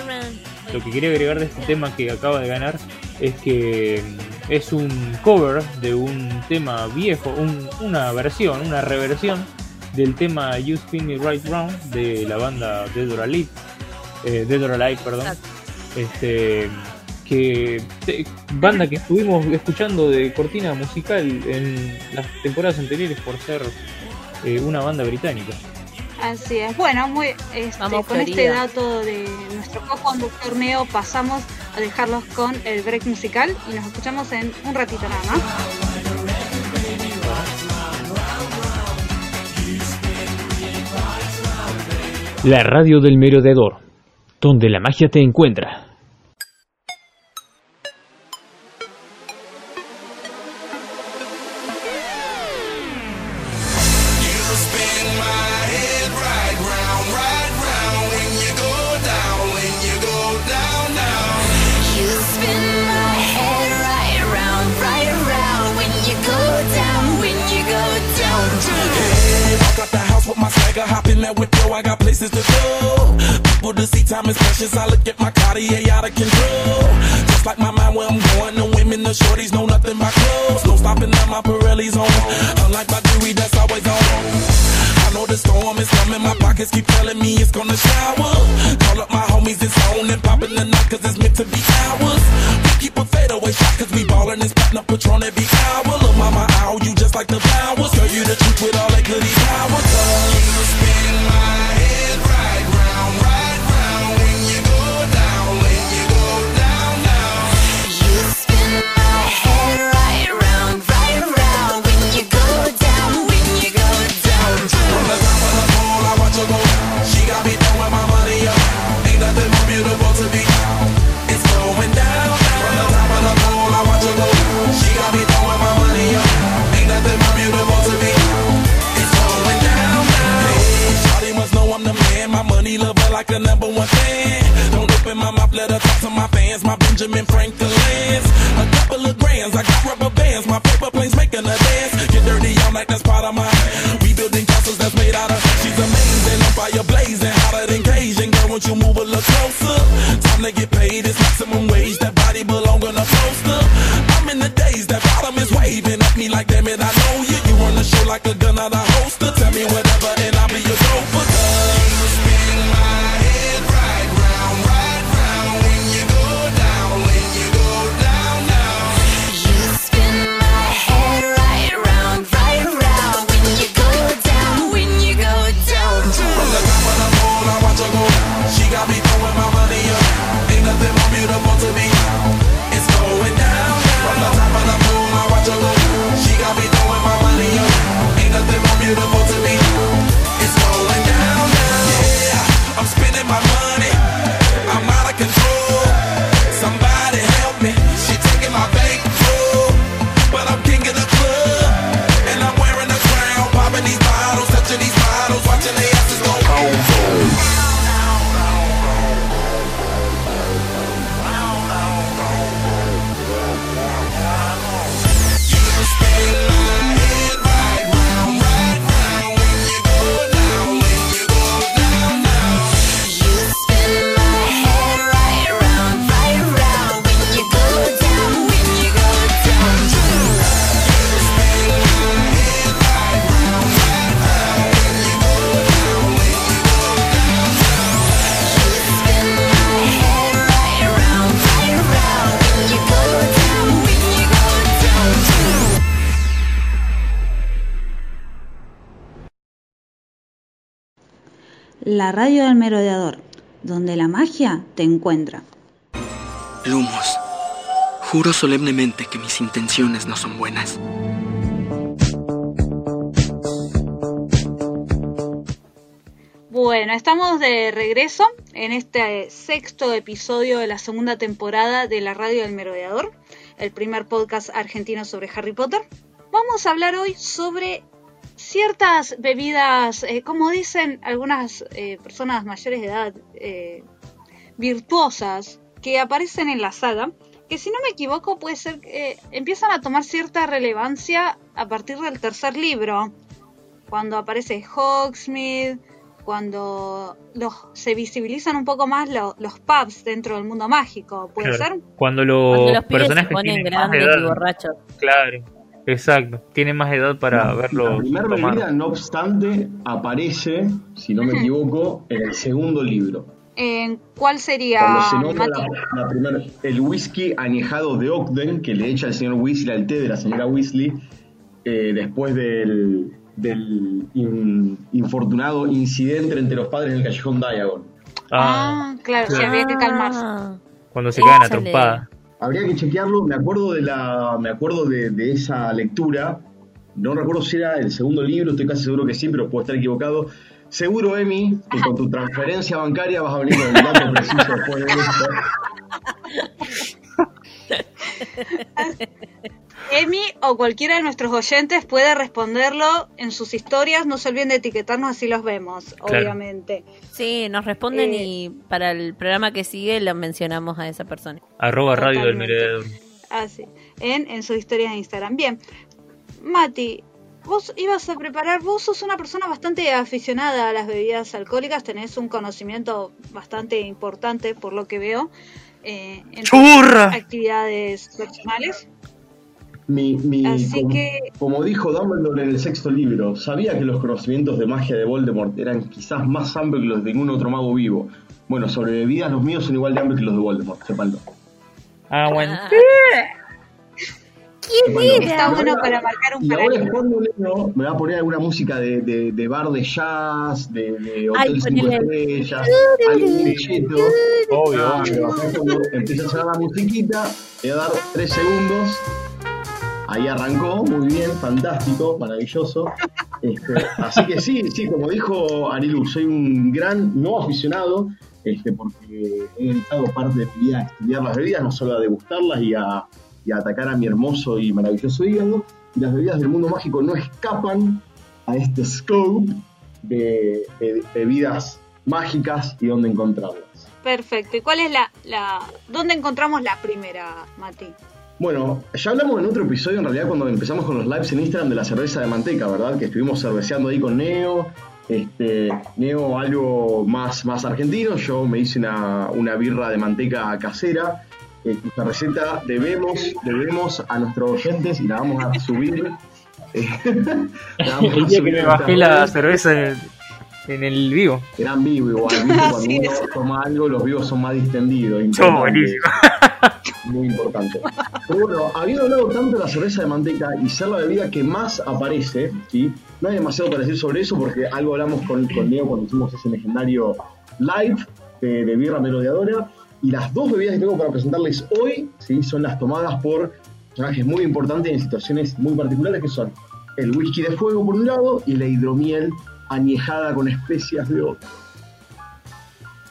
Around. Lo que quería agregar de este tema que acaba de ganar es que mm, es un cover de un tema viejo, un- una versión, una reversión del tema You Spin Me Right Round de la banda Dead or Alive, eh, Dead or Alive, perdón. Este, que te- banda que estuvimos escuchando de cortina musical en las temporadas anteriores por ser eh, una banda británica. Así es. Bueno, muy este, Vamos, con este dato de nuestro co-conductor Neo pasamos a dejarlos con el break musical y nos escuchamos en un ratito nada más. La radio del merodeador, donde la magia te encuentra. With hop in that I got places to go. People to see, time is precious. I look at my Cartier out of control. Just like my mind where I'm going, the women, the shorties know nothing but clothes. No stopping at my Pirelli's on. Unlike my jewelry, that's always on. I know the storm is coming, my pockets keep telling me it's gonna shower. Call up my homies, it's on and popping the night, cause it's meant to be ours. We keep a fadeaway shot, cause we ballin' and spittin' up Patron every hour. Look, mama, ow, you just like the flowers. Girl, you the truth with all that goody power. Cause a number one fan. Don't open my mouth, let her talk to my fans. My Benjamin Franklin's. A couple of grands, I got rubber bands. My paper planes making a dance. Get dirty, I'm like that's part of my. We building castles that's made out of. She's amazing, on fire blazing, hotter than Cajun. Girl, won't you move a little closer? Time to get paid, it's maximum wage. That body belong on a poster. I'm in the days, that bottom is waving at me like, damn it, I know you. You run the show like a gun out of holster. Tell me whatever, la radio del merodeador, donde la magia te encuentra. Lumos, juro solemnemente que mis intenciones no son buenas. Bueno, estamos de regreso en este sexto episodio de la segunda temporada de la Radio del Merodeador, el primer podcast argentino sobre Harry Potter. Vamos a hablar hoy sobre ciertas bebidas, eh, como dicen algunas eh, personas mayores de edad, eh, virtuosas, que aparecen en la saga, que si no me equivoco puede ser que empiezan a tomar cierta relevancia a partir del tercer libro, cuando aparece Hogsmeade, cuando los, se visibilizan un poco más lo- los pubs dentro del mundo mágico, ¿puede Claro. ser? Cuando los, Cuando los pibes se personajes ponen grandes y edad. borrachos. Claro, exacto. Tienen más edad para La verlo primera tomar. bebida, no obstante, aparece, si no me equivoco, en el segundo libro. Eh, ¿Cuál sería, Cuando se la, la primer- el whisky añejado de Ogden que le echa el señor Weasley al té de la señora Weasley eh, después del, del in- infortunado incidente entre los padres en el callejón Diagon. Ah, Ah, claro, sí, había que calmarse. Cuando se cagan a échale. trompada. Habría que chequearlo, me acuerdo de la, me acuerdo de, de esa lectura. No recuerdo si era el segundo libro, estoy casi seguro que sí, pero puedo estar equivocado. Seguro, Emi, que con tu transferencia bancaria vas a venir con el dato preciso después de esto. Emi o cualquiera de nuestros oyentes puede responderlo en sus historias. No se olviden de etiquetarnos, así los vemos, Claro. obviamente. Sí, nos responden Eh, y para el programa que sigue lo mencionamos a esa persona. Arroba radio del merodeador. Así, en, en sus historias de Instagram. Bien, Mati, vos ibas a preparar, vos sos una persona bastante aficionada a las bebidas alcohólicas, tenés un conocimiento bastante importante por lo que veo eh, en actividades personales. Mi, mi- Así como, que- como dijo Dumbledore en el sexto libro, sabía que los conocimientos de magia de Voldemort eran quizás más amplios que los de ningún otro mago vivo. Bueno, sobre bebidas, los míos son igual de amplios que los de Voldemort, sépanlo. Ah, bueno. Ah, Sépanlo. Está Y bueno ahora- para marcar un ahora paralelo. cuando Leo me va a poner alguna música de, de, de bar de jazz, de, de Ay, hotel 5 ponele. estrellas, algo muy cheto. Obvio, Ah, obvio. empieza a sonar la musiquita, le voy a dar 3 segundos. Ahí arrancó, muy bien, fantástico, maravilloso. Este, así que sí, sí, como dijo Arilu, soy un gran no aficionado, este, porque he dedicado parte de mi vida a estudiar las bebidas, no solo a degustarlas y a, y a atacar a mi hermoso y maravilloso hígado. Y las bebidas del mundo mágico no escapan a este scope de, de bebidas mágicas y dónde encontrarlas. Perfecto. ¿Y cuál es la, la... ¿Dónde encontramos la primera, Mati? Bueno, ya hablamos en otro episodio, en realidad, cuando empezamos con los lives en Instagram de la cerveza de manteca, ¿verdad? Que estuvimos cerveceando ahí con Neo. Este, Neo algo más, más argentino, yo me hice una, una birra de manteca casera. Eh, esta receta debemos, debemos a nuestros oyentes y la vamos a subir. eh, la vamos a El día que subir me en bajé la cerveza en el, en el vivo. Eran vivo igual, ¿viste? cuando Así uno es. toma algo, los vivos son más distendidos. Estuvo importante. buenísimo. Muy importante. Pero bueno, habiendo hablado tanto de la cerveza de manteca y ser la bebida que más aparece, ¿sí? no hay demasiado para decir sobre eso porque algo hablamos con, con Neo cuando hicimos ese legendario live de, de birra merodeadora. Y las dos bebidas que tengo para presentarles hoy ¿sí? son las tomadas por personajes muy importantes en situaciones muy particulares que son el whisky de fuego por un lado y la hidromiel añejada con especias de otro.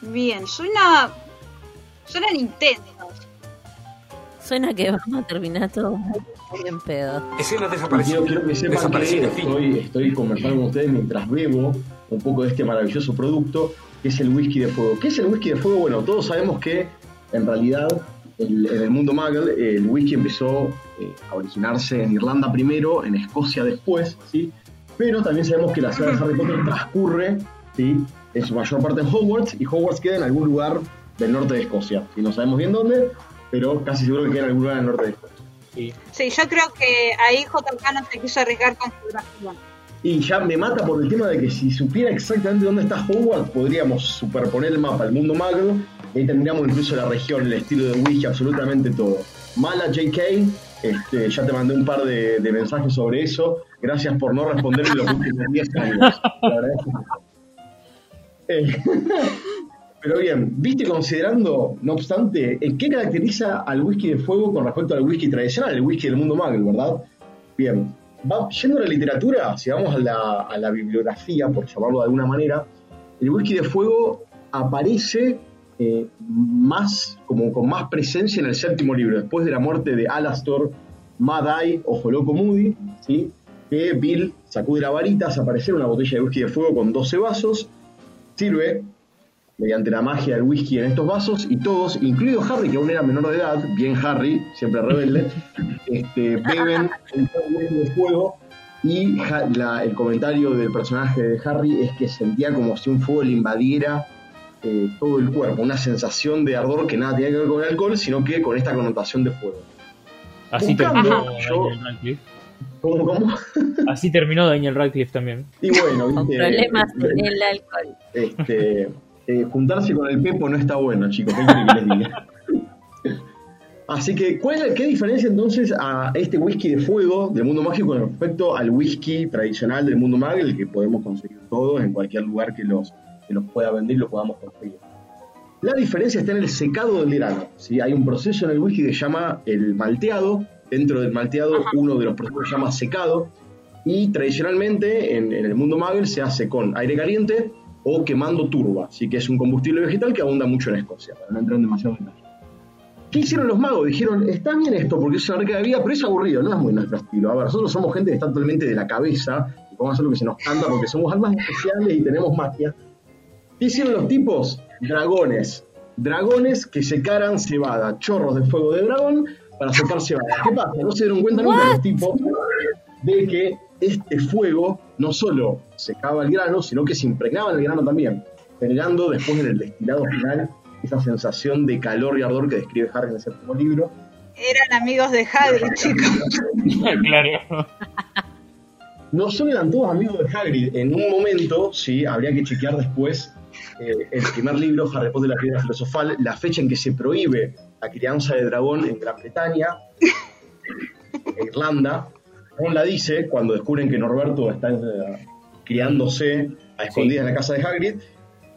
Bien, suena... Suena Nintendo. Suena que vamos a terminar todo muy en pedo. Escena desaparecida. Quiero, quiero que sepan que estoy conversando con ustedes mientras bebo un poco de este maravilloso producto que es el whisky de fuego. ¿Qué es el whisky de fuego? Bueno, todos sabemos que en realidad el- en el mundo muggle el whisky empezó eh, a originarse en Irlanda primero, en Escocia después, ¿sí? Pero también sabemos que la saga de Harry Potter transcurre, ¿sí? En su mayor parte en Hogwarts y Hogwarts queda en algún lugar del norte de Escocia. Y no sabemos bien dónde, pero casi seguro que queda en algún lugar del norte de Escocia. Sí. Sí, yo creo que ahí JK no se quiso arriesgar con geografía. Y ya me mata por el tema de que si supiera exactamente dónde está Hogwarts, podríamos superponer el mapa al mundo magro y ahí tendríamos incluso la región, el estilo de whisky, absolutamente todo. Mala JK, este, ya te mandé un par de, mensajes sobre eso. Gracias por no responderme los últimos 10 años. Eh, pero bien, viste considerando, no obstante, eh, ¿qué caracteriza al whisky de fuego con respecto al whisky tradicional, el whisky del mundo muggle, verdad? Bien, va, yendo a la literatura, si vamos a la, bibliografía, por llamarlo de alguna manera, el whisky de fuego aparece eh, más, como con más presencia en el séptimo libro, después de la muerte de Alastor, Mad-Eye o Joloco Moody, ¿sí? que Bill sacude la varita, hace aparecer una botella de whisky de fuego con 12 vasos, sirve mediante la magia del whisky en estos vasos y todos, incluido Harry, que aún era menor de edad, bien Harry, siempre rebelde, este, beben el whisky de fuego y Ja- la- el comentario del personaje de Harry es que sentía como si un fuego le invadiera eh, todo el cuerpo, una sensación de ardor que nada tenía que ver con el alcohol, sino que con esta connotación de fuego. Así terminó yo- Daniel Radcliffe. ¿Cómo, cómo? Así terminó Daniel Radcliffe también. Y bueno, Con problemas en el alcohol. este, eh, juntarse con el Pepo no está bueno, chicos, ¿qué quieren que les diga? Así que, ¿cuál es, ¿qué diferencia entonces a este whisky de fuego del mundo mágico con respecto al whisky tradicional del mundo mágico, el que podemos conseguir todos en cualquier lugar que los, que los pueda vender y lo podamos conseguir? La diferencia está en el secado del grano. ¿sí? Hay un proceso en el whisky que se llama el malteado. Dentro del malteado, uno de los procesos se llama secado. Y tradicionalmente en, en el mundo Muggle se hace con aire caliente o quemando turba, ¿sí? que es un combustible vegetal que abunda mucho en Escocia, para no entrar en demasiado detalle. ¿Qué hicieron los magos? Dijeron, está bien esto porque es una rica de vida, pero es aburrido, no es muy nuestro estilo. A ver, nosotros somos gente que está totalmente de la cabeza y podemos hacer lo que se nos canta porque somos almas especiales y tenemos magia. ¿Qué hicieron los tipos? Dragones. Dragones que secaran cebada, chorros de fuego de dragón para secar cebada. ¿Qué pasa? No se dieron cuenta nunca los tipos de que este fuego no solo secaba el grano, sino que se impregnaba en el grano también, generando después en el destilado final esa sensación de calor y ardor que describe Harry en el séptimo libro. Eran amigos de Hagrid, chicos. claro. No solo eran todos amigos de Hagrid, en un momento, sí, habría que chequear después eh, el primer libro, Harry Potter y la piedra filosofal, la fecha en que se prohíbe la crianza de dragón en Gran Bretaña, en Irlanda. Ron la dice cuando descubren que Norberto está eh, criándose a escondidas en la casa de Hagrid.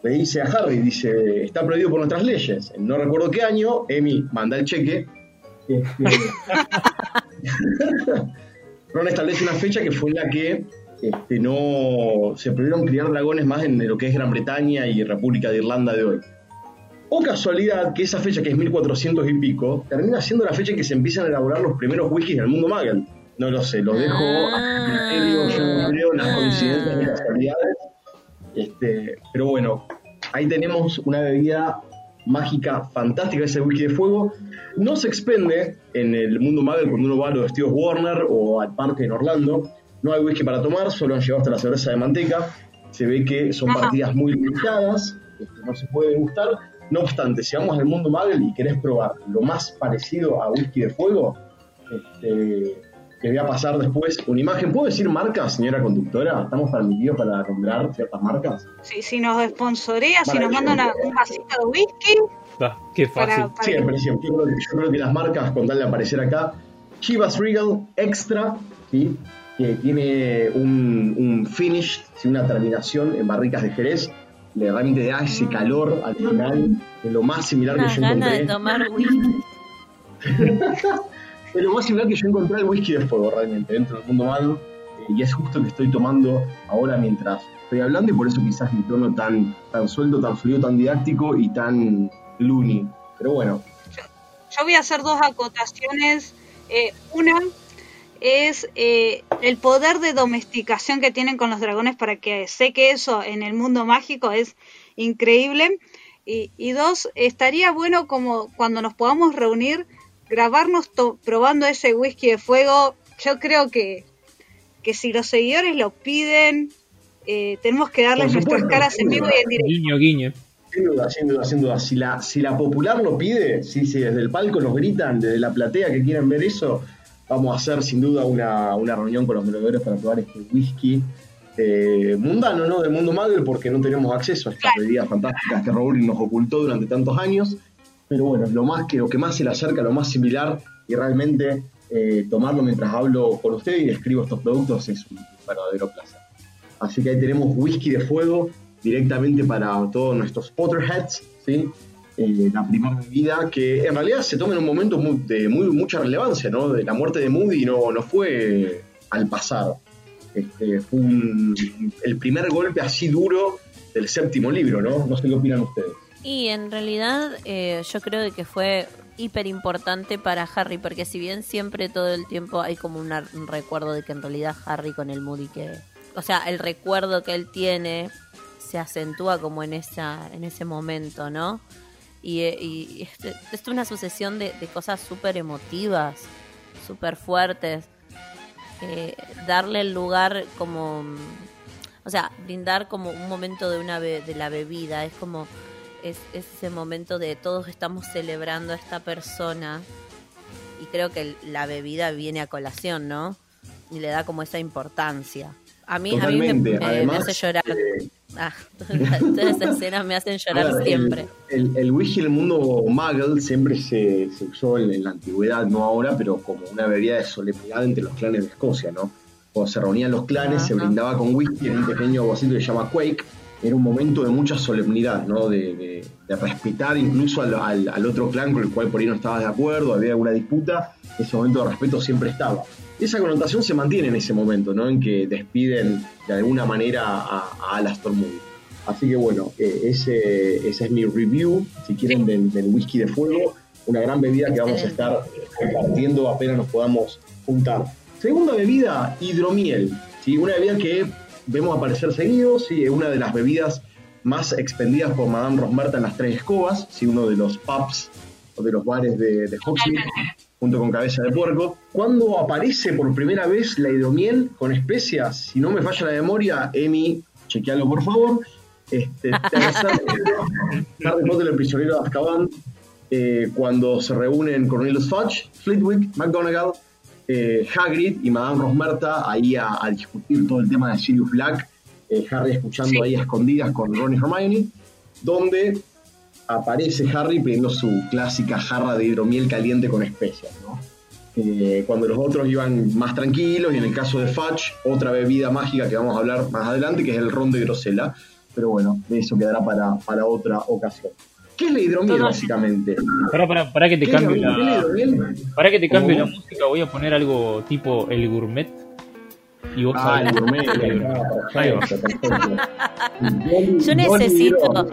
Le dice a Harry, dice, está prohibido por nuestras leyes. En no recuerdo qué año, Emi manda el cheque. Ron establece una fecha que fue en la que este, no se prohibieron criar dragones más en lo que es Gran Bretaña y República de Irlanda de hoy. O casualidad que esa fecha, que es 1400 y pico, termina siendo la fecha en que se empiezan a elaborar los primeros wikis del mundo Muggle. No lo sé, lo dejo a criterio, yo no creo en las coincidencias y casualidades. Este, pero bueno, ahí tenemos una bebida mágica fantástica, ese whisky de fuego. No se expende en el mundo Muggle cuando uno va a los Steve Warner o al parque en Orlando. No hay whisky para tomar, solo han llevado hasta la cerveza de manteca. Se ve que son Ajá. partidas muy limitadas, este, no se puede gustar. No obstante, si vamos al mundo Muggle y querés probar lo más parecido a whisky de fuego, este, te voy a pasar después una imagen. ¿Puedo decir marcas, señora conductora? ¿Estamos permitidos para nombrar ciertas marcas? Si, si nos sponsorea, si nos manda una- un vasito de whisky, Ah, qué fácil. para, para Siempre, siempre. Yo creo, que, yo creo que las marcas, con tal de aparecer acá, Chivas Regal Extra, ¿sí? que tiene un, un finish, ¿sí? una terminación en barricas de Jerez, le realmente da ese calor al final, es lo más similar que yo ganas de encontré. tomar whisky. Lo más similar que yo encontré al whisky de fuego realmente dentro del mundo malo. eh, y es justo que estoy tomando ahora mientras estoy hablando y por eso quizás mi tono tan, tan suelto, tan fluido, tan didáctico y tan loony. Pero bueno, Yo voy a hacer dos acotaciones. Eh, una es eh, el poder de domesticación que tienen con los dragones para que sé que eso en el mundo mágico es increíble. Y, y dos, estaría bueno como cuando nos podamos reunir, grabarnos to- probando ese whisky de fuego. Yo creo que, que si los seguidores lo piden, eh, tenemos que darles nuestras caras en vivo y en directo. Guiño, guiño. Sin duda, sin duda, sin duda. Si la, si la popular lo pide, si, si desde el palco nos gritan, desde la platea que quieren ver eso, vamos a hacer sin duda una, una reunión con los merodeadores para probar este whisky eh, mundano, ¿no? Del mundo Muggle, porque no tenemos acceso a estas bebidas fantásticas que Rowling nos ocultó durante tantos años. Pero bueno, lo más que lo que más se le acerca, lo más similar, y realmente eh, tomarlo mientras hablo con usted y describo estos productos es un verdadero placer. Así que ahí tenemos whisky de fuego directamente para todos nuestros Potterheads, ¿sí? Eh, la primera bebida que en realidad se toma en un momento de muy, mucha relevancia, ¿no? De la muerte de Moody no, no fue al pasar. Este, fue un- el primer golpe así duro del séptimo libro, ¿no? No sé qué opinan ustedes. Y en realidad eh, yo creo que fue hiper importante para Harry, porque si bien siempre todo el tiempo hay como una- un recuerdo de que en realidad Harry con el Moody que... O sea, el recuerdo que él tiene se acentúa como en esa en ese momento, ¿no? Y, eh, y esto, es una sucesión de, cosas súper emotivas, súper fuertes. Eh, darle el lugar como... O sea, brindar como un momento de, una be- de la bebida, es como es, es ese momento de todos estamos celebrando a esta persona y creo que la bebida viene a colación, ¿no? Y le da como esa importancia. A mí, a mí me, hace llorar. eh, Ah, todas esas escenas me hacen llorar ver, siempre. El, el, el whisky en el mundo muggle siempre se, se usó en, en la antigüedad, no ahora, pero como una bebida de solemnidad entre los clanes de Escocia, ¿no? Cuando se reunían los clanes, se brindaba con whisky en un pequeño vasito que se llama Quake. Era un momento de mucha solemnidad, ¿no? De, de- de respetar incluso al, al- al otro clan con el cual por ahí no estabas de acuerdo, había alguna disputa, ese momento de respeto siempre estaba. Esa connotación se mantiene en ese momento, ¿no? En que despiden de alguna manera a, a Alastor Moody. Así que bueno, eh, ese, ese es mi review, si quieren, del, del whisky de fuego. Una gran bebida que vamos a estar compartiendo apenas nos podamos juntar. Segunda bebida, hidromiel. ¿sí? Una bebida que vemos aparecer seguido, ¿sí? es una de las bebidas más expendidas por Madame Rosmerta en las Tres Escobas, ¿sí? uno de los pubs o de los bares de, de junto con Cabeza de Puerco. Cuando aparece por primera vez la hidromiel con especias, si no me falla la memoria, Emi, chequealo por favor. Este, Harry Potter, el prisionero de Azkaban, eh, cuando se reúnen Cornelius Fudge, Flitwick, McGonagall, eh, Hagrid y Madame Rosmerta ahí a, a discutir todo el tema de Sirius Black, eh, Harry escuchando ahí a escondidas con Ron y Hermione, donde aparece Harry pidiendo su clásica jarra de hidromiel caliente con especias, ¿no? Eh, cuando los otros iban más tranquilos, y en el caso de Fudge, otra bebida mágica que vamos a hablar más adelante, que es el ron de grosela. Pero bueno, de eso quedará para, para otra ocasión. ¿Qué es la hidromiel, Todo- básicamente? Pará, pará, pará que te ¿Qué es cambie la- la? Para que te cambie la ¿Cómo? música, voy a poner algo tipo el gourmet. Y vos Ah, sabés- el gourmet. El gourmet. Yo necesito.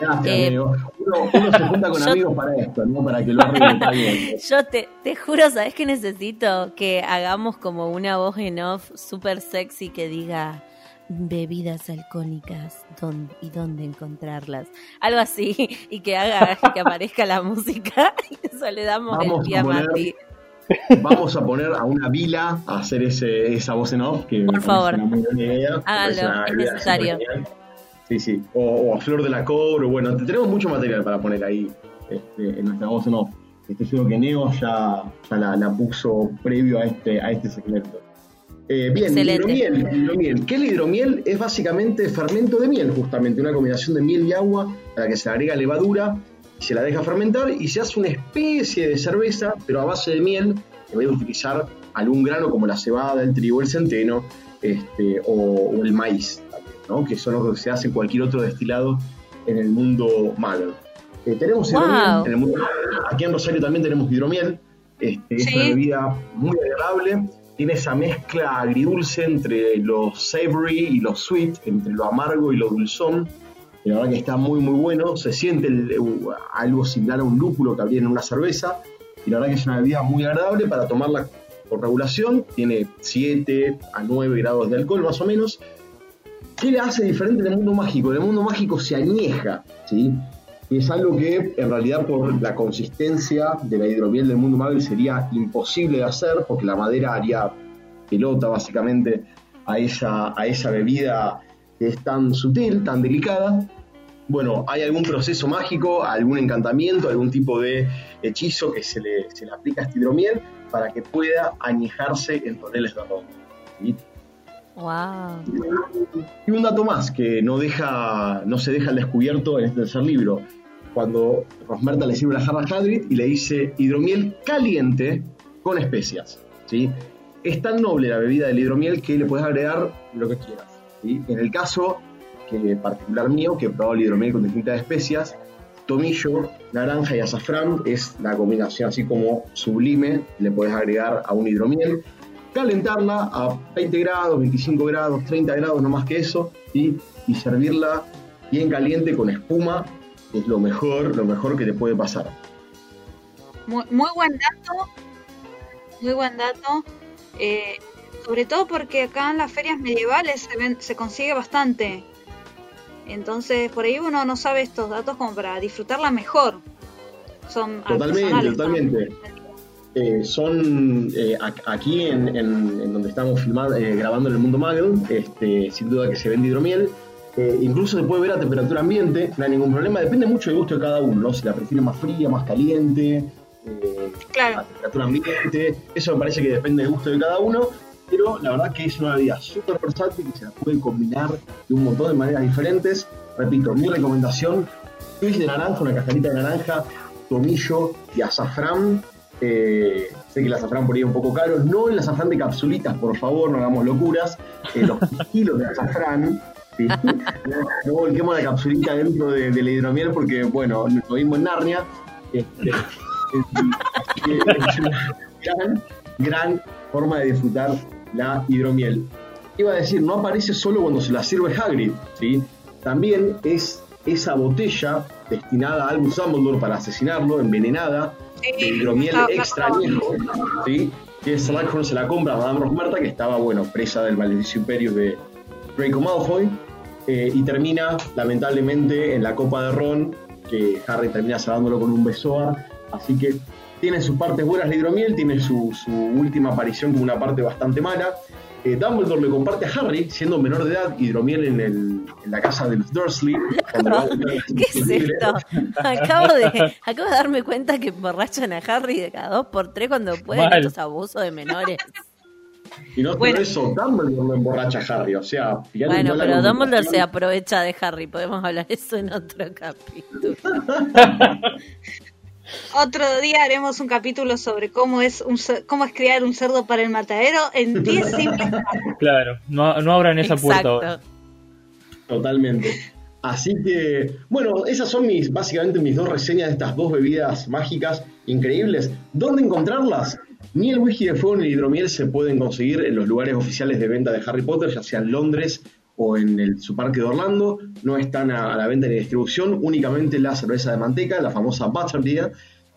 Gracias, Eh, amigo. Uno, uno se junta con yo- amigos para esto, no para que lo arreglen. Yo te, te juro, ¿sabes qué necesito? Que hagamos como una voz en off súper sexy que diga bebidas alcohólicas ¿dónde- y dónde encontrarlas. Algo así, y que haga que aparezca la música y eso le damos Vamos el pie a poner-. Vamos a poner a una vila a hacer ese, esa voz en off. Que Por favor. idea. Háganlo, es necesario. Sí, sí. O, o a Flor de la Cobra. Bueno, te- tenemos mucho material para poner ahí este, en nuestra voz en off. Estoy seguro que Neo ya, ya la, la puso previo a este, a este segmento. Eh, bien, Excelente. hidromiel, hidromiel. ¿Qué es la hidromiel? Es básicamente fermento de miel, justamente, una combinación de miel y agua a la que se le agrega levadura se la deja fermentar y se hace una especie de cerveza, pero a base de miel, en vez de utilizar algún grano como la cebada, el trigo, el centeno este, o, o el maíz, ¿no? que son lo que se hace en cualquier otro destilado en el mundo malo. Eh, tenemos Wow. hidromiel en el mundo Aquí en Rosario también tenemos hidromiel. Este, Es una bebida muy agradable. Tiene esa mezcla agridulce entre lo savory y lo sweet, entre lo amargo y lo dulzón. La verdad que está muy, muy bueno. Se siente uh, algo similar a un lúpulo que habría en una cerveza. Y la verdad que es una bebida muy agradable para tomarla por regulación. Tiene 7 a 9 grados de alcohol más o menos. ¿Qué le hace diferente en el mundo mágico? En el mundo mágico se añeja, ¿sí? Y es algo que en realidad por la consistencia de la hidromiel del mundo mágico sería imposible de hacer porque la madera haría pelota básicamente a esa, a esa bebida que es tan sutil, tan delicada. Bueno, hay algún proceso mágico, algún encantamiento, algún tipo de hechizo que se le, se le aplica a esta hidromiel para que pueda añejarse en toneles de ron. ¿sí? Wow. Y un dato más que no, deja, no se deja al descubierto en este tercer libro. Cuando Rosmerta le sirve la jarra a Hagrid y le dice hidromiel caliente con especias. ¿sí? Es tan noble la bebida del hidromiel que le puedes agregar lo que quieras. ¿sí? En el caso que particular mío, que he probado el hidromiel con distintas especias. Tomillo, naranja y azafrán es la combinación así como sublime, le puedes agregar a un hidromiel. Calentarla a 20 grados, 25 grados, 30 grados, no más que eso, ¿sí? y servirla bien caliente con espuma, es lo mejor, lo mejor que te puede pasar. Muy, muy buen dato. Muy buen dato. Eh, sobre todo porque acá en las ferias medievales se, ven- se consigue bastante. Entonces, por ahí uno no sabe estos datos como para disfrutarla mejor. Son Totalmente, totalmente. Eh, son eh, aquí en, en- en donde estamos filmando, eh, grabando en el mundo Magel, este, sin duda que se vende hidromiel. Eh, incluso se puede ver a temperatura ambiente, no hay ningún problema. Depende mucho del gusto de cada uno, ¿no? Si la prefiere más fría, más caliente, eh, Claro. a temperatura ambiente. Eso me parece que depende del gusto de cada uno. Pero la verdad que es una bebida súper versátil que se la puede combinar de un montón de maneras diferentes. Repito, mi recomendación: juice de naranja, una cascarita de naranja, tomillo y azafrán. Eh, sé que el azafrán por ahí es un poco caro. No el azafrán de capsulitas, por favor, no hagamos locuras. Eh, los kilos de azafrán. ¿Sí? No, volquemos la capsulita dentro de, de la hidromiel porque, bueno, lo mismo en Narnia. Este, es, es una gran, gran forma de disfrutar la hidromiel. Iba a decir, no aparece solo cuando se la sirve Hagrid, ¿sí? También es esa botella destinada a Albus Dumbledore para asesinarlo, envenenada, de hidromiel extra añejo, ¿sí? Que Slughorn se la compra a Madame Rosmerta, que estaba, bueno, presa del maleficio imperio de Draco Malfoy, eh, y termina, lamentablemente, en la copa de Ron, que Harry termina salvándolo con un besoar, así que tiene sus partes buenas la hidromiel, tiene su, su última aparición como una parte bastante mala. Eh, Dumbledore le comparte a Harry, siendo menor de edad, hidromiel en, el- en la casa de los Dursley. ¿Qué es esto? Acabo de, acabo de darme cuenta que emborrachan a Harry de cada dos por tres cuando pueden Mal. estos abusos de menores. Y no solo Bueno. eso, Dumbledore lo emborracha a Harry, o sea, fíjate Bueno, pero Dumbledore se aprovecha de Harry. Podemos hablar de eso en otro capítulo. Otro día haremos un capítulo sobre cómo es un cer- cómo es criar un cerdo para el matadero en 10 simples. Claro, no, no abran esa puerta. Totalmente. Así que, bueno, esas son mis, básicamente mis dos reseñas de estas dos bebidas mágicas increíbles. ¿Dónde encontrarlas? Ni el whisky de fuego ni el hidromiel se pueden conseguir en los lugares oficiales de venta de Harry Potter, ya sea en Londres o en el, su parque de Orlando. No están a, a la venta ni distribución, únicamente la cerveza de manteca, la famosa Butterbeer.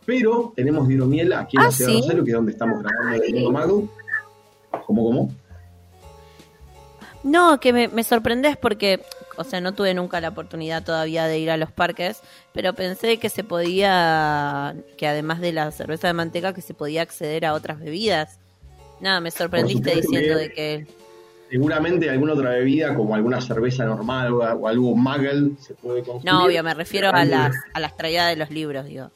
Pero tenemos hidromiel aquí en Ah, la ciudad de. Rosario, que es donde estamos grabando el Mundo Mago. ¿Cómo, cómo? No, que me, me sorprendes porque, o sea, no tuve nunca la oportunidad todavía de ir a los parques, pero pensé que se podía, que además de la cerveza de manteca, que se podía acceder a otras bebidas. Nada, me sorprendiste diciendo que- de que... Seguramente alguna otra bebida, como alguna cerveza normal o, o algo Muggle, se puede consumir. No, obvio, me refiero a las, a las traídas de los libros, digo.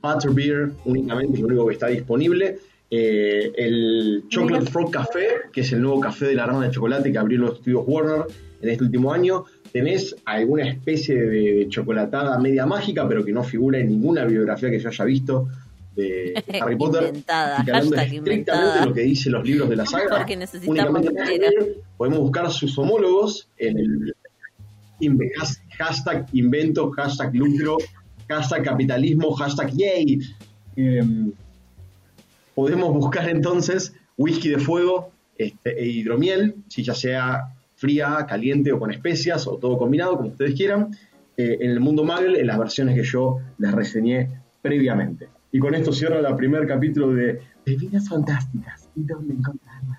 Butterbeer únicamente es lo único que está disponible. Eh, el Chocolate Frog Café, que es el nuevo café de la rama de chocolate que abrió los estudios Warner en este último año. Tenés alguna especie de, chocolatada media mágica, pero que no figura en ninguna bibliografía que yo haya visto de Harry Potter. Inventada, estrictamente inventada. lo que dicen los libros de la saga. Porque necesitamos podemos buscar sus homólogos en el hashtag invento, hashtag lucro, hashtag capitalismo, hashtag yay. Em, podemos buscar entonces whisky de fuego este, e hidromiel, si ya sea fría, caliente o con especias o todo combinado, como ustedes quieran, eh, en el mundo Magel, en las versiones que yo les reseñé previamente. Y con esto cierro el primer capítulo de Bebidas Fantásticas y dónde encontrarlas.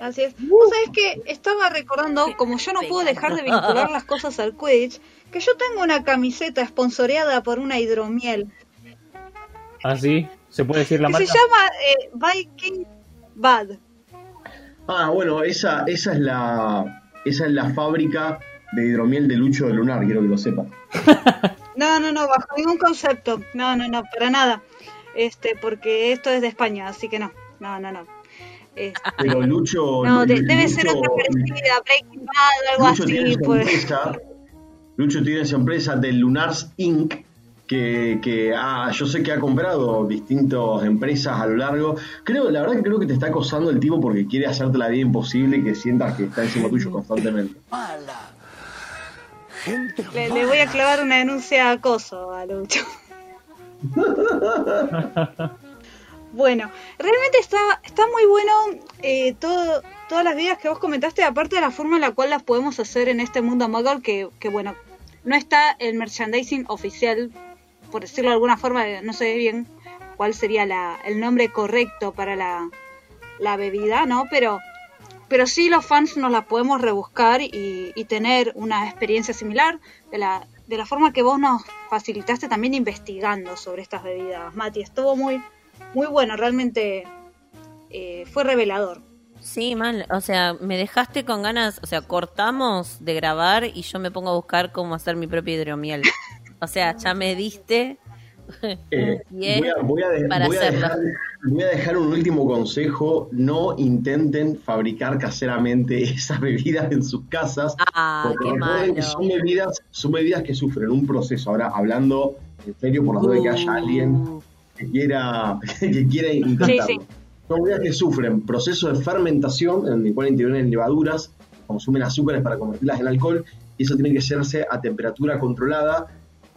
Así es. Vos sabés que estaba recordando, como yo no puedo dejar de vincular las cosas al Quidditch, que yo tengo una camiseta esponsoreada por una hidromiel. ¿Ah, sí? ¿Se puede decir la que marca? se llama eh, Viking Bad. Ah, bueno, esa, esa es la esa es la fábrica de hidromiel de Lucho de Lunar, quiero que lo sepas. No, no, no, bajo ningún concepto. No, no, no, para nada. Este, porque esto es de España, así que no. No, no, no. Este, Pero Lucho. no, de- Lucho- debe ser otra parecida, Breaking Bad o algo Lucho tiene así, su pues. empresa. Lucho tiene su empresa de Lunars Inc. que, que ah, yo sé que ha comprado distintas empresas a lo largo. Creo, la verdad que creo que te está acosando el tipo porque quiere hacerte la vida imposible y que sientas que está encima tuyo constantemente. Mala. Gente Le, le voy a clavar una denuncia de acoso a Lucho. Bueno, realmente está, está muy bueno eh, todo, todas las vidas que vos comentaste, aparte de la forma en la cual las podemos hacer en este mundo Muggle, que, que bueno, no está el merchandising oficial, por decirlo de alguna forma, no sé bien cuál sería la, el nombre correcto para la, la bebida, ¿no? Pero, pero sí los fans nos la podemos rebuscar y, y tener una experiencia similar de la, de la forma que vos nos facilitaste también investigando sobre estas bebidas, Mati. Estuvo muy, muy bueno, realmente eh, fue revelador. Sí, mal. O sea, me dejaste con ganas. O sea, cortamos de grabar y yo me pongo a buscar cómo hacer mi propia hidromiel. O sea, ya me diste Eh, voy, a, voy a de- para voy a hacerlo. dejar, voy a dejar un último consejo. No intenten fabricar caseramente esas bebidas en sus casas. Ah, porque qué son bebidas, son bebidas que sufren un proceso. Ahora, hablando en serio, por la duda de que haya alguien Uh, que quiera, que quiera intentarlo. Sí, sí. Son bebidas que sufren proceso de fermentación, en el cual intervienen levaduras, consumen azúcares para convertirlas en alcohol, y eso tiene que hacerse a temperatura controlada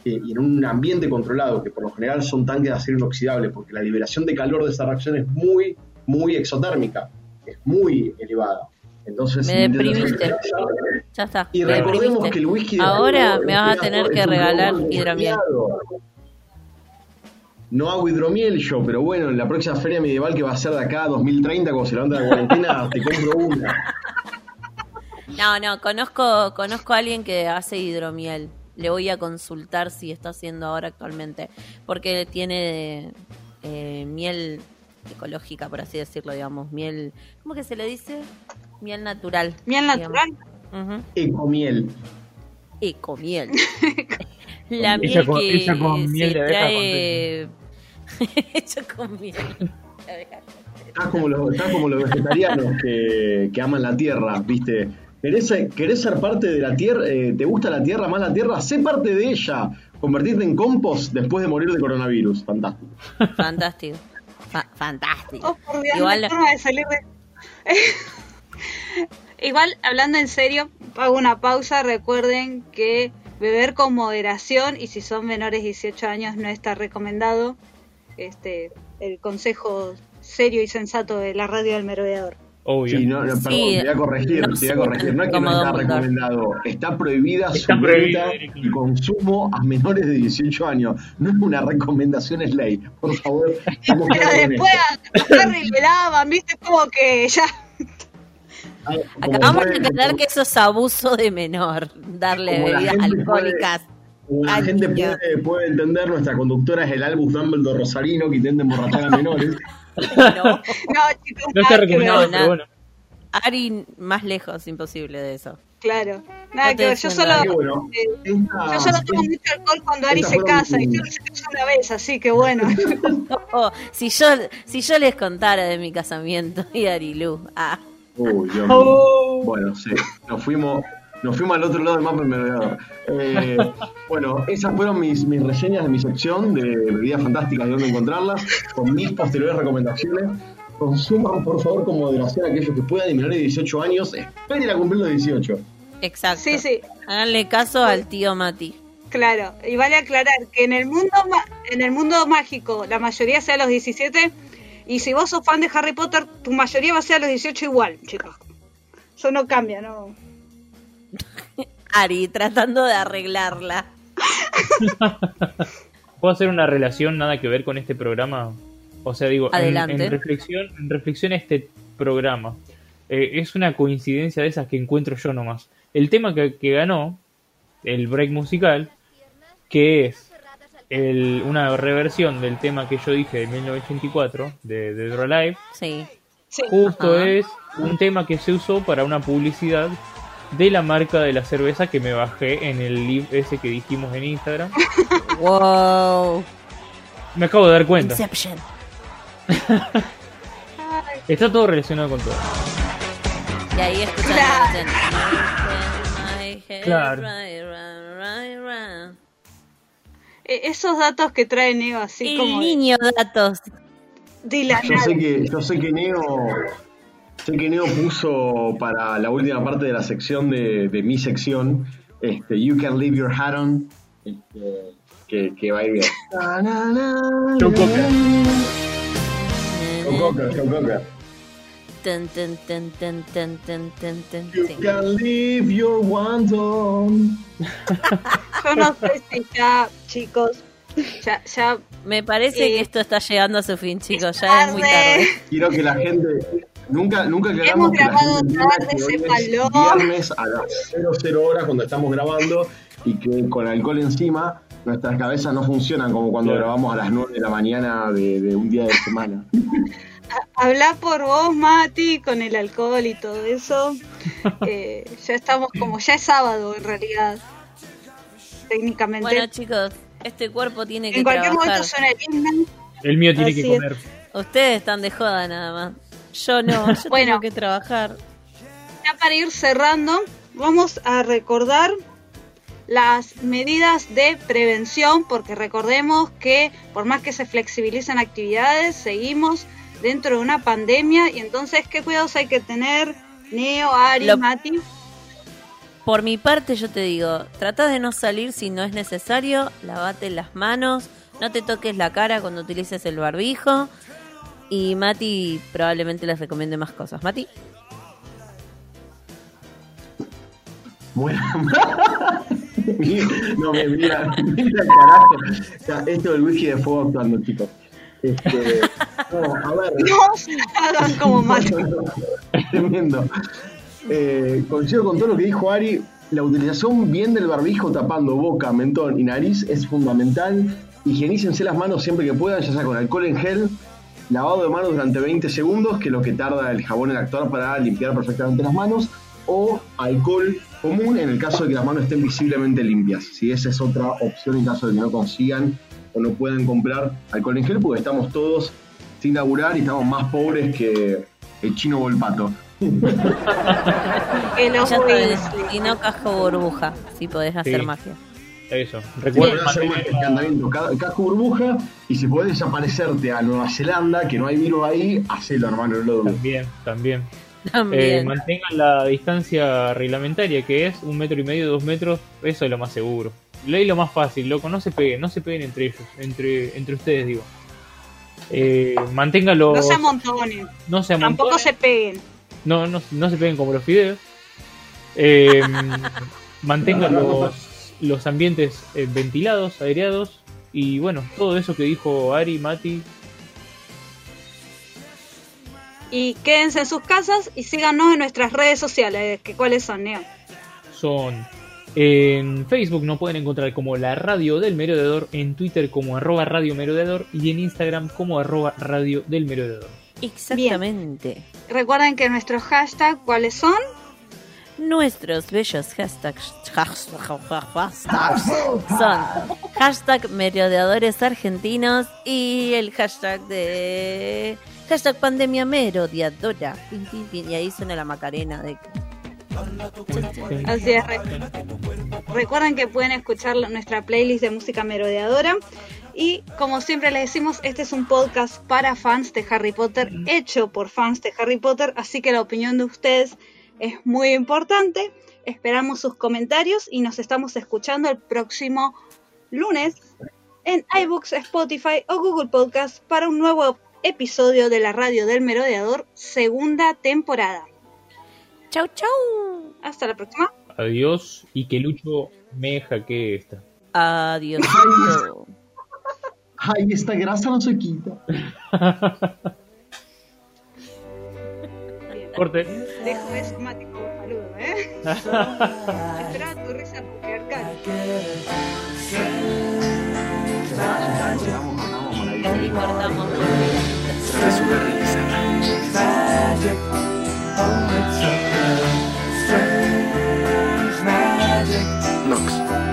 y en un ambiente controlado, que por lo general son tanques de acero inoxidable, porque la liberación de calor de esa reacción es muy, muy exotérmica, es muy elevada. Entonces, Me deprimiste. Ya está. y me recordemos deprimiste. que el whisky de Ahora me vas a tener que regalar hidromiel. No hago hidromiel yo, pero bueno, en la próxima feria medieval que va a ser de acá a 2030, cuando se levanta la cuarentena, te compro una. No, no, conozco, conozco a alguien que hace hidromiel. Le voy a consultar si está haciendo ahora actualmente. Porque tiene eh, miel ecológica, por así decirlo, digamos. Miel, ¿cómo que se le dice? Miel natural. Miel natural. Ujú. Ecomiel. Ecomiel. La Hecha miel con- que hecha con miel se de abeja trae... hecha con miel. de abeja. Estás como los, estás como los vegetarianos que, que aman la tierra, ¿viste? ¿Querés, querés ser parte de la tierra? eh, ¿Te gusta la tierra, más la tierra? Sé parte de ella. Convertirte en compost después de morir de coronavirus. Fantástico. Fantástico. Fa- fantástico. Oh, por Dios, Igual la forma de salir de... Igual, hablando en serio, hago una pausa. Recuerden que beber con moderación y si son menores de 18 años no está recomendado. Este, el consejo serio y sensato de la radio del merodeador. Obvio. Sí, no, no, perdón, Sí, te voy a corregir, no te voy a corregir. No es que no está recomendado, está prohibida Está su venta y consumo a menores de 18 años. No es una recomendación, es ley. Por favor, estamos Pero después esto. a Harry le daban, viste, como que ya... Como Acabamos de entender que eso es abuso de menor, darle bebidas alcohólicas. Como la Ay, gente puede, puede entender, nuestra conductora es el Albus Dumbledore Rosarino que intenta emborrachar a menores. No, No, chicos, No está recomendado, No, pero bueno. Ari, más lejos, imposible de eso. Claro, nada No que ver. Yo solo, bueno. eh, Esta- yo solo tomo mucho alcohol cuando Ari se casa y yo se casó una vez, así que bueno. Oh, si yo si yo les contara de mi casamiento y Arilu, ah, Uy, Dios mío. Oh. Bueno, sí, nos fuimos, nos fuimos al otro lado del mapa del merodeador. Eh, bueno, esas fueron mis, mis reseñas de mi sección de bebidas fantásticas y dónde encontrarlas, con mis posteriores recomendaciones. Consuman, por favor, con moderación aquellos que puedan y menores de 18 años. Esperen a cumplir los 18. exacto. Sí, sí, Háganle caso al tío Mati. claro. Y vale aclarar que en el mundo ma- en el mundo mágico la mayoría sea a los 17 y si vos sos fan de Harry Potter, tu mayoría va a ser a los 18 igual, chicos. Eso no cambia, no. Ari, tratando de arreglarla. ¿Puedo hacer una relación nada que ver con este programa? O sea, digo, en- Adelante. En, reflexión, en reflexión a este programa. Eh, es una coincidencia de esas que encuentro yo nomás. El tema que, que ganó, el break musical, que es el- una reversión del tema que yo dije de 1984, de, de Draw Life, Sí. Sí. justo Ajá. es un tema que se usó para una publicidad de la marca de la cerveza que me bajé en el link ese que dijimos en Instagram. Wow. Me acabo de dar cuenta. Inception. Está todo relacionado con todo. Y ahí escuchan Claro. Claro. eh, esos datos que trae Neo así El como niño datos. de la Yo nada. sé que, yo sé que Neo. Sé que Neo puso para la última parte de la sección de, de mi sección, este, You Can Leave Your Hat On, este, que, que va a ir bien. Joe Cocker. Joe Cocker, Joe Cocker. Ten, ten, ten, ten, ten, ten, ten, ten, You can leave your ones on. Yo no sé si ya, chicos, ya, ya Me parece Sí. que esto está llegando a su fin, chicos. Ya es muy tarde. Quiero que la gente. Nunca, nunca Hemos grabado tarde, sépalo. viernes a las 00 horas cuando estamos grabando y que con alcohol encima nuestras cabezas no funcionan como cuando Claro. grabamos a las 9 de la mañana de, de un día de semana. habla por vos, Mati, con el alcohol y todo eso. Eh, ya estamos como, ya es sábado en realidad, técnicamente. Bueno, chicos, este cuerpo tiene que en cualquier trabajar. momento suena el himno. El mío tiene Así que es. comer. Ustedes están de joda nada más. Yo no, yo Bueno. tengo que trabajar. Ya para ir cerrando, vamos a recordar las medidas de prevención, porque recordemos que por más que se flexibilicen actividades, seguimos dentro de una pandemia y entonces, ¿qué cuidados hay que tener? Neo, Ari, Lo- Mati. Por mi parte, yo te digo, trata de no salir si no es necesario, lavate las manos, no te toques la cara cuando utilices el barbijo. Y Mati probablemente les recomiende más cosas. Mati, Bueno. no me mira, mira carajo. O sea, esto del whisky de fuego actuando, chicos. Este, no, a ver. No como Mati. Tremendo. Eh, coincido con todo lo que dijo Ari. La utilización bien del barbijo tapando boca, mentón y nariz es fundamental. Higienícense las manos siempre que puedan, ya sea con alcohol en gel, lavado de manos durante 20 segundos, que es lo que tarda el jabón en actuar para limpiar perfectamente las manos, o alcohol común en el caso de que las manos estén visiblemente limpias. Si esa es otra opción en caso de que no consigan o no puedan comprar alcohol en gel, porque estamos todos sin laburar y estamos más pobres que el chino Volpato. Que Weasley. sabes, y no cajo burbuja, si podés hacer Sí. magia. Eso. Ca- casco burbuja, y si podés desaparecerte a Nueva Zelanda, que no hay virus ahí, hacelo, hermano, no lo dudes. También, también. Eh, También. mantengan la distancia reglamentaria, que es un metro y medio, dos metros, eso es lo más seguro. Ley lo más fácil, loco, no se peguen, no se peguen entre ellos, entre, entre ustedes, digo. Eh, manténganlo, No se amontonen, no se tampoco amontonen, se peguen. no, no, no se peguen como los fideos. Eh, los, ambientes eh, ventilados, aireados, y bueno, todo eso que dijo Ari, Mati, Y quédense en sus casas y síganos en nuestras redes sociales, que cuáles son, Neo. son en Facebook nos pueden encontrar como la radio del merodeador, en Twitter como arroba radio merodeador y en Instagram como arroba radio del merodeador. Exactamente. Recuerden que nuestros hashtags, ¿cuáles son? Nuestros bellos hashtags, son hashtag merodeadores argentinos y el hashtag de hashtag pandemia merodeadora. Y ahí suena la macarena de Así es. re- Recuerden que pueden escuchar nuestra playlist de música merodeadora. Y como siempre les decimos, este es un podcast para fans de Harry Potter, hecho por fans de Harry Potter, así que la opinión de ustedes es muy importante. Esperamos sus comentarios y nos estamos escuchando el próximo lunes en iBooks, Spotify o Google Podcast para un nuevo episodio de la radio del merodeador, segunda temporada. Chau, chau. Hasta la próxima. Adiós y que Lucho me hackee esta. Adiós. Ay, esta grasa no se quita. corte. Dejo esquemático, saludo, ¿eh? Espera tu risa patriarcal. Y cortamos. Es súper risa. Nox.